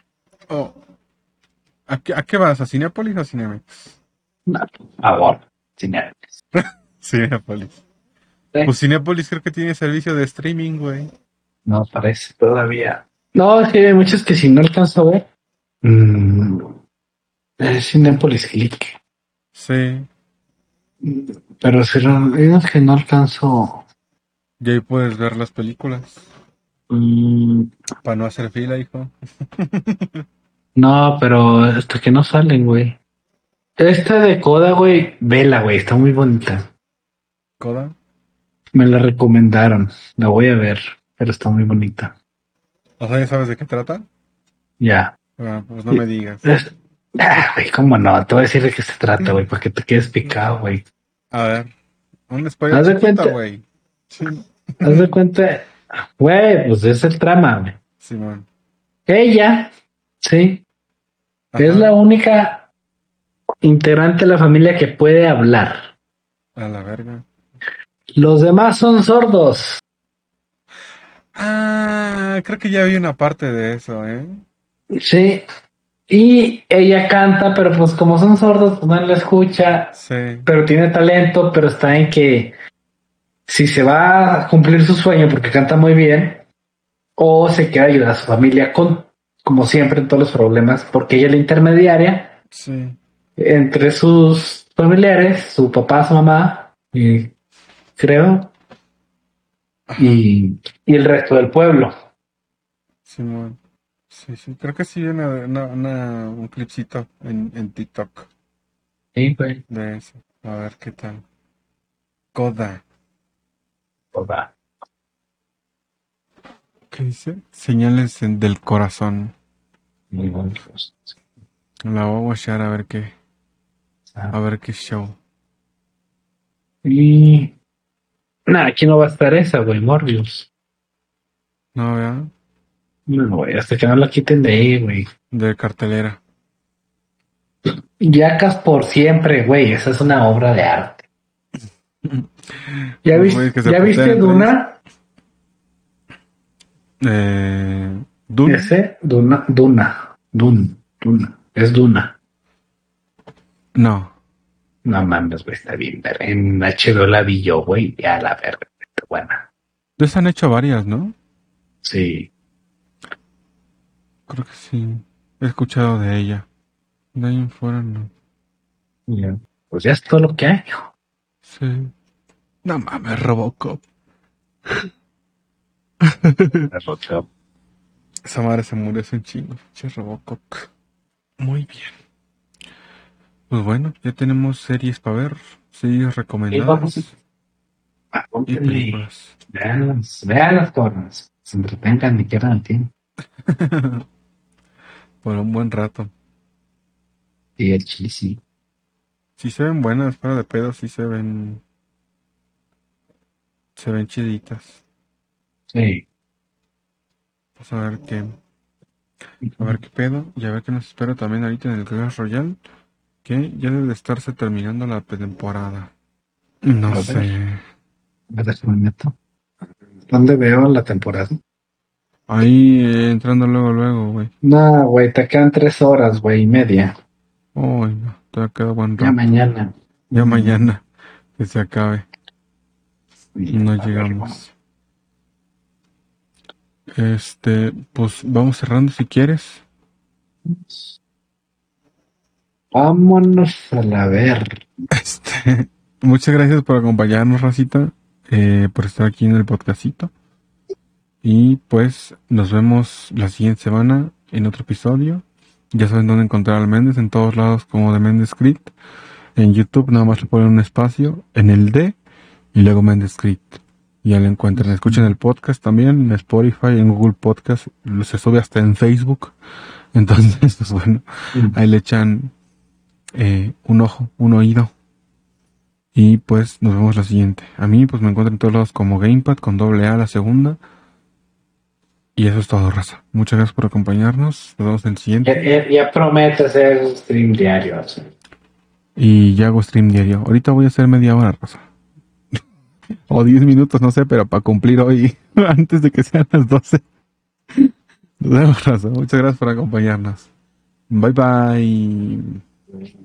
Oh. ¿A qué, a qué vas? ¿A Cinepolis o a Cinemex? No, favor, cine. Cinepolis. *laughs* Sí. Pues Cinepolis creo que tiene servicio de streaming, güey. No parece todavía. No, es que hay muchos que si no alcanzo a ver. mm, es Cinepolis Click. Sí. Pero si no, hay unos que no alcanzo. Y ahí puedes ver las películas. mm, Para no hacer fila, hijo. *laughs* no, pero hasta que no salen, güey. Esta de Coda, güey, vela, güey, está muy bonita. Coda. Me la recomendaron. La voy a ver, pero está muy bonita. O sea, ¿ya sabes de qué trata? Ya. Ah, pues no me digas. Es- Ah, güey, cómo no. Te voy a decir de qué se trata, güey, para que te quedes picado, güey. A ver. Un spoiler Haz de cuenta- güey. Sí. Haz de cuenta, güey, pues es el trama, güey. Simón. Ella, sí, es la única integrante de la familia que puede hablar. A la verga. Los demás son sordos. Ah, creo que ya vi una parte de eso, ¿eh? Sí. Y ella canta, pero pues como son sordos, pues no la escucha, Sí. pero tiene talento, pero está en que si se va a cumplir su sueño porque canta muy bien, o se queda ayudar a su familia con, como siempre, en todos los problemas, porque ella es la intermediaria Sí. entre sus familiares, su papá, su mamá, y creo, y, y el resto del pueblo. Simón. Sí, sí. Creo que sí vi una, una- una- un clipcito en, en TikTok Sí, güey. de eso. A ver qué tal. Coda. Papá. ¿Qué dice? Señales del corazón. Muy bueno. La voy a watchar a ver qué. A Ah. ver qué show. Y. Nah, aquí no va a estar esa, güey, Morbius. No, vea. No, güey, hasta que no la quiten de ahí, güey. De cartelera. Yacas por siempre, güey. Esa es una obra de arte. ¿Ya, Los vis- güeyes que se ¿ya viste Duna? Eh. Ese, Duna, Duna, Dun, Duna. Es Duna. No. No mames, güey, está bien. ver- En HBO la vi yo, güey. Ya la verga, buena. De han hecho varias, ¿no? Sí. Creo que sí. He escuchado de ella. De ahí en fuera no. Ya. Pues ya es todo lo que hay. Sí. No mames, Robocop. Esa madre se murió hace un chingo. Che, Robocop. Muy bien. Pues bueno, ya tenemos series para ver. Series recomendadas. Ah, Y póntele. películas. Veanlas, veanlas, cabrones. Se entretengan quieran el tiempo. Por un buen rato. Y el chile sí. Si se ven buenas, fuera de pedo, sí se ven. Se ven chiditas. Sí. Pues a ver qué. A ver qué pedo. Y a ver qué nos espera también ahorita en el Clash Royale. Que ya debe de estarse terminando la temporada. No A ver. sé. A ver me meto. ¿Dónde veo la temporada? Ahí eh, entrando luego, luego, güey. No, güey, te quedan tres horas, güey, y media. Uy, no. Te queda buen Ya rato. mañana. Ya mañana. Que se acabe. Y No ver, llegamos. Este, pues vamos cerrando si quieres. Vámonos a la ver. Este, *laughs* muchas gracias por acompañarnos, Racita, eh, por estar aquí en el podcastito. Y pues nos vemos la siguiente semana en otro episodio. Ya saben dónde encontrar al Méndez, en todos lados como de Méndez Crit. En YouTube nada más le ponen un espacio en el D y luego Méndez Crit. Y ya lo encuentran. Escuchen el podcast también en Spotify, en Google Podcast. Se sube hasta en Facebook. *laughs* Entonces, pues *laughs* bueno, ahí le echan eh, un ojo, un oído. Y pues nos vemos la siguiente. A mí pues me encuentro en todos lados como Gamepad con doble A la segunda. Y eso es todo, raza. Muchas gracias por acompañarnos. Nos vemos en el siguiente. Ya, ya, ya promete hacer stream diario. así. Y ya hago stream diario. Ahorita voy a hacer media hora, raza. *laughs* o 10 minutos, no sé, pero para cumplir hoy, *laughs* antes de que sean las 12. Nos vemos, raza. Muchas gracias por acompañarnos. Bye bye.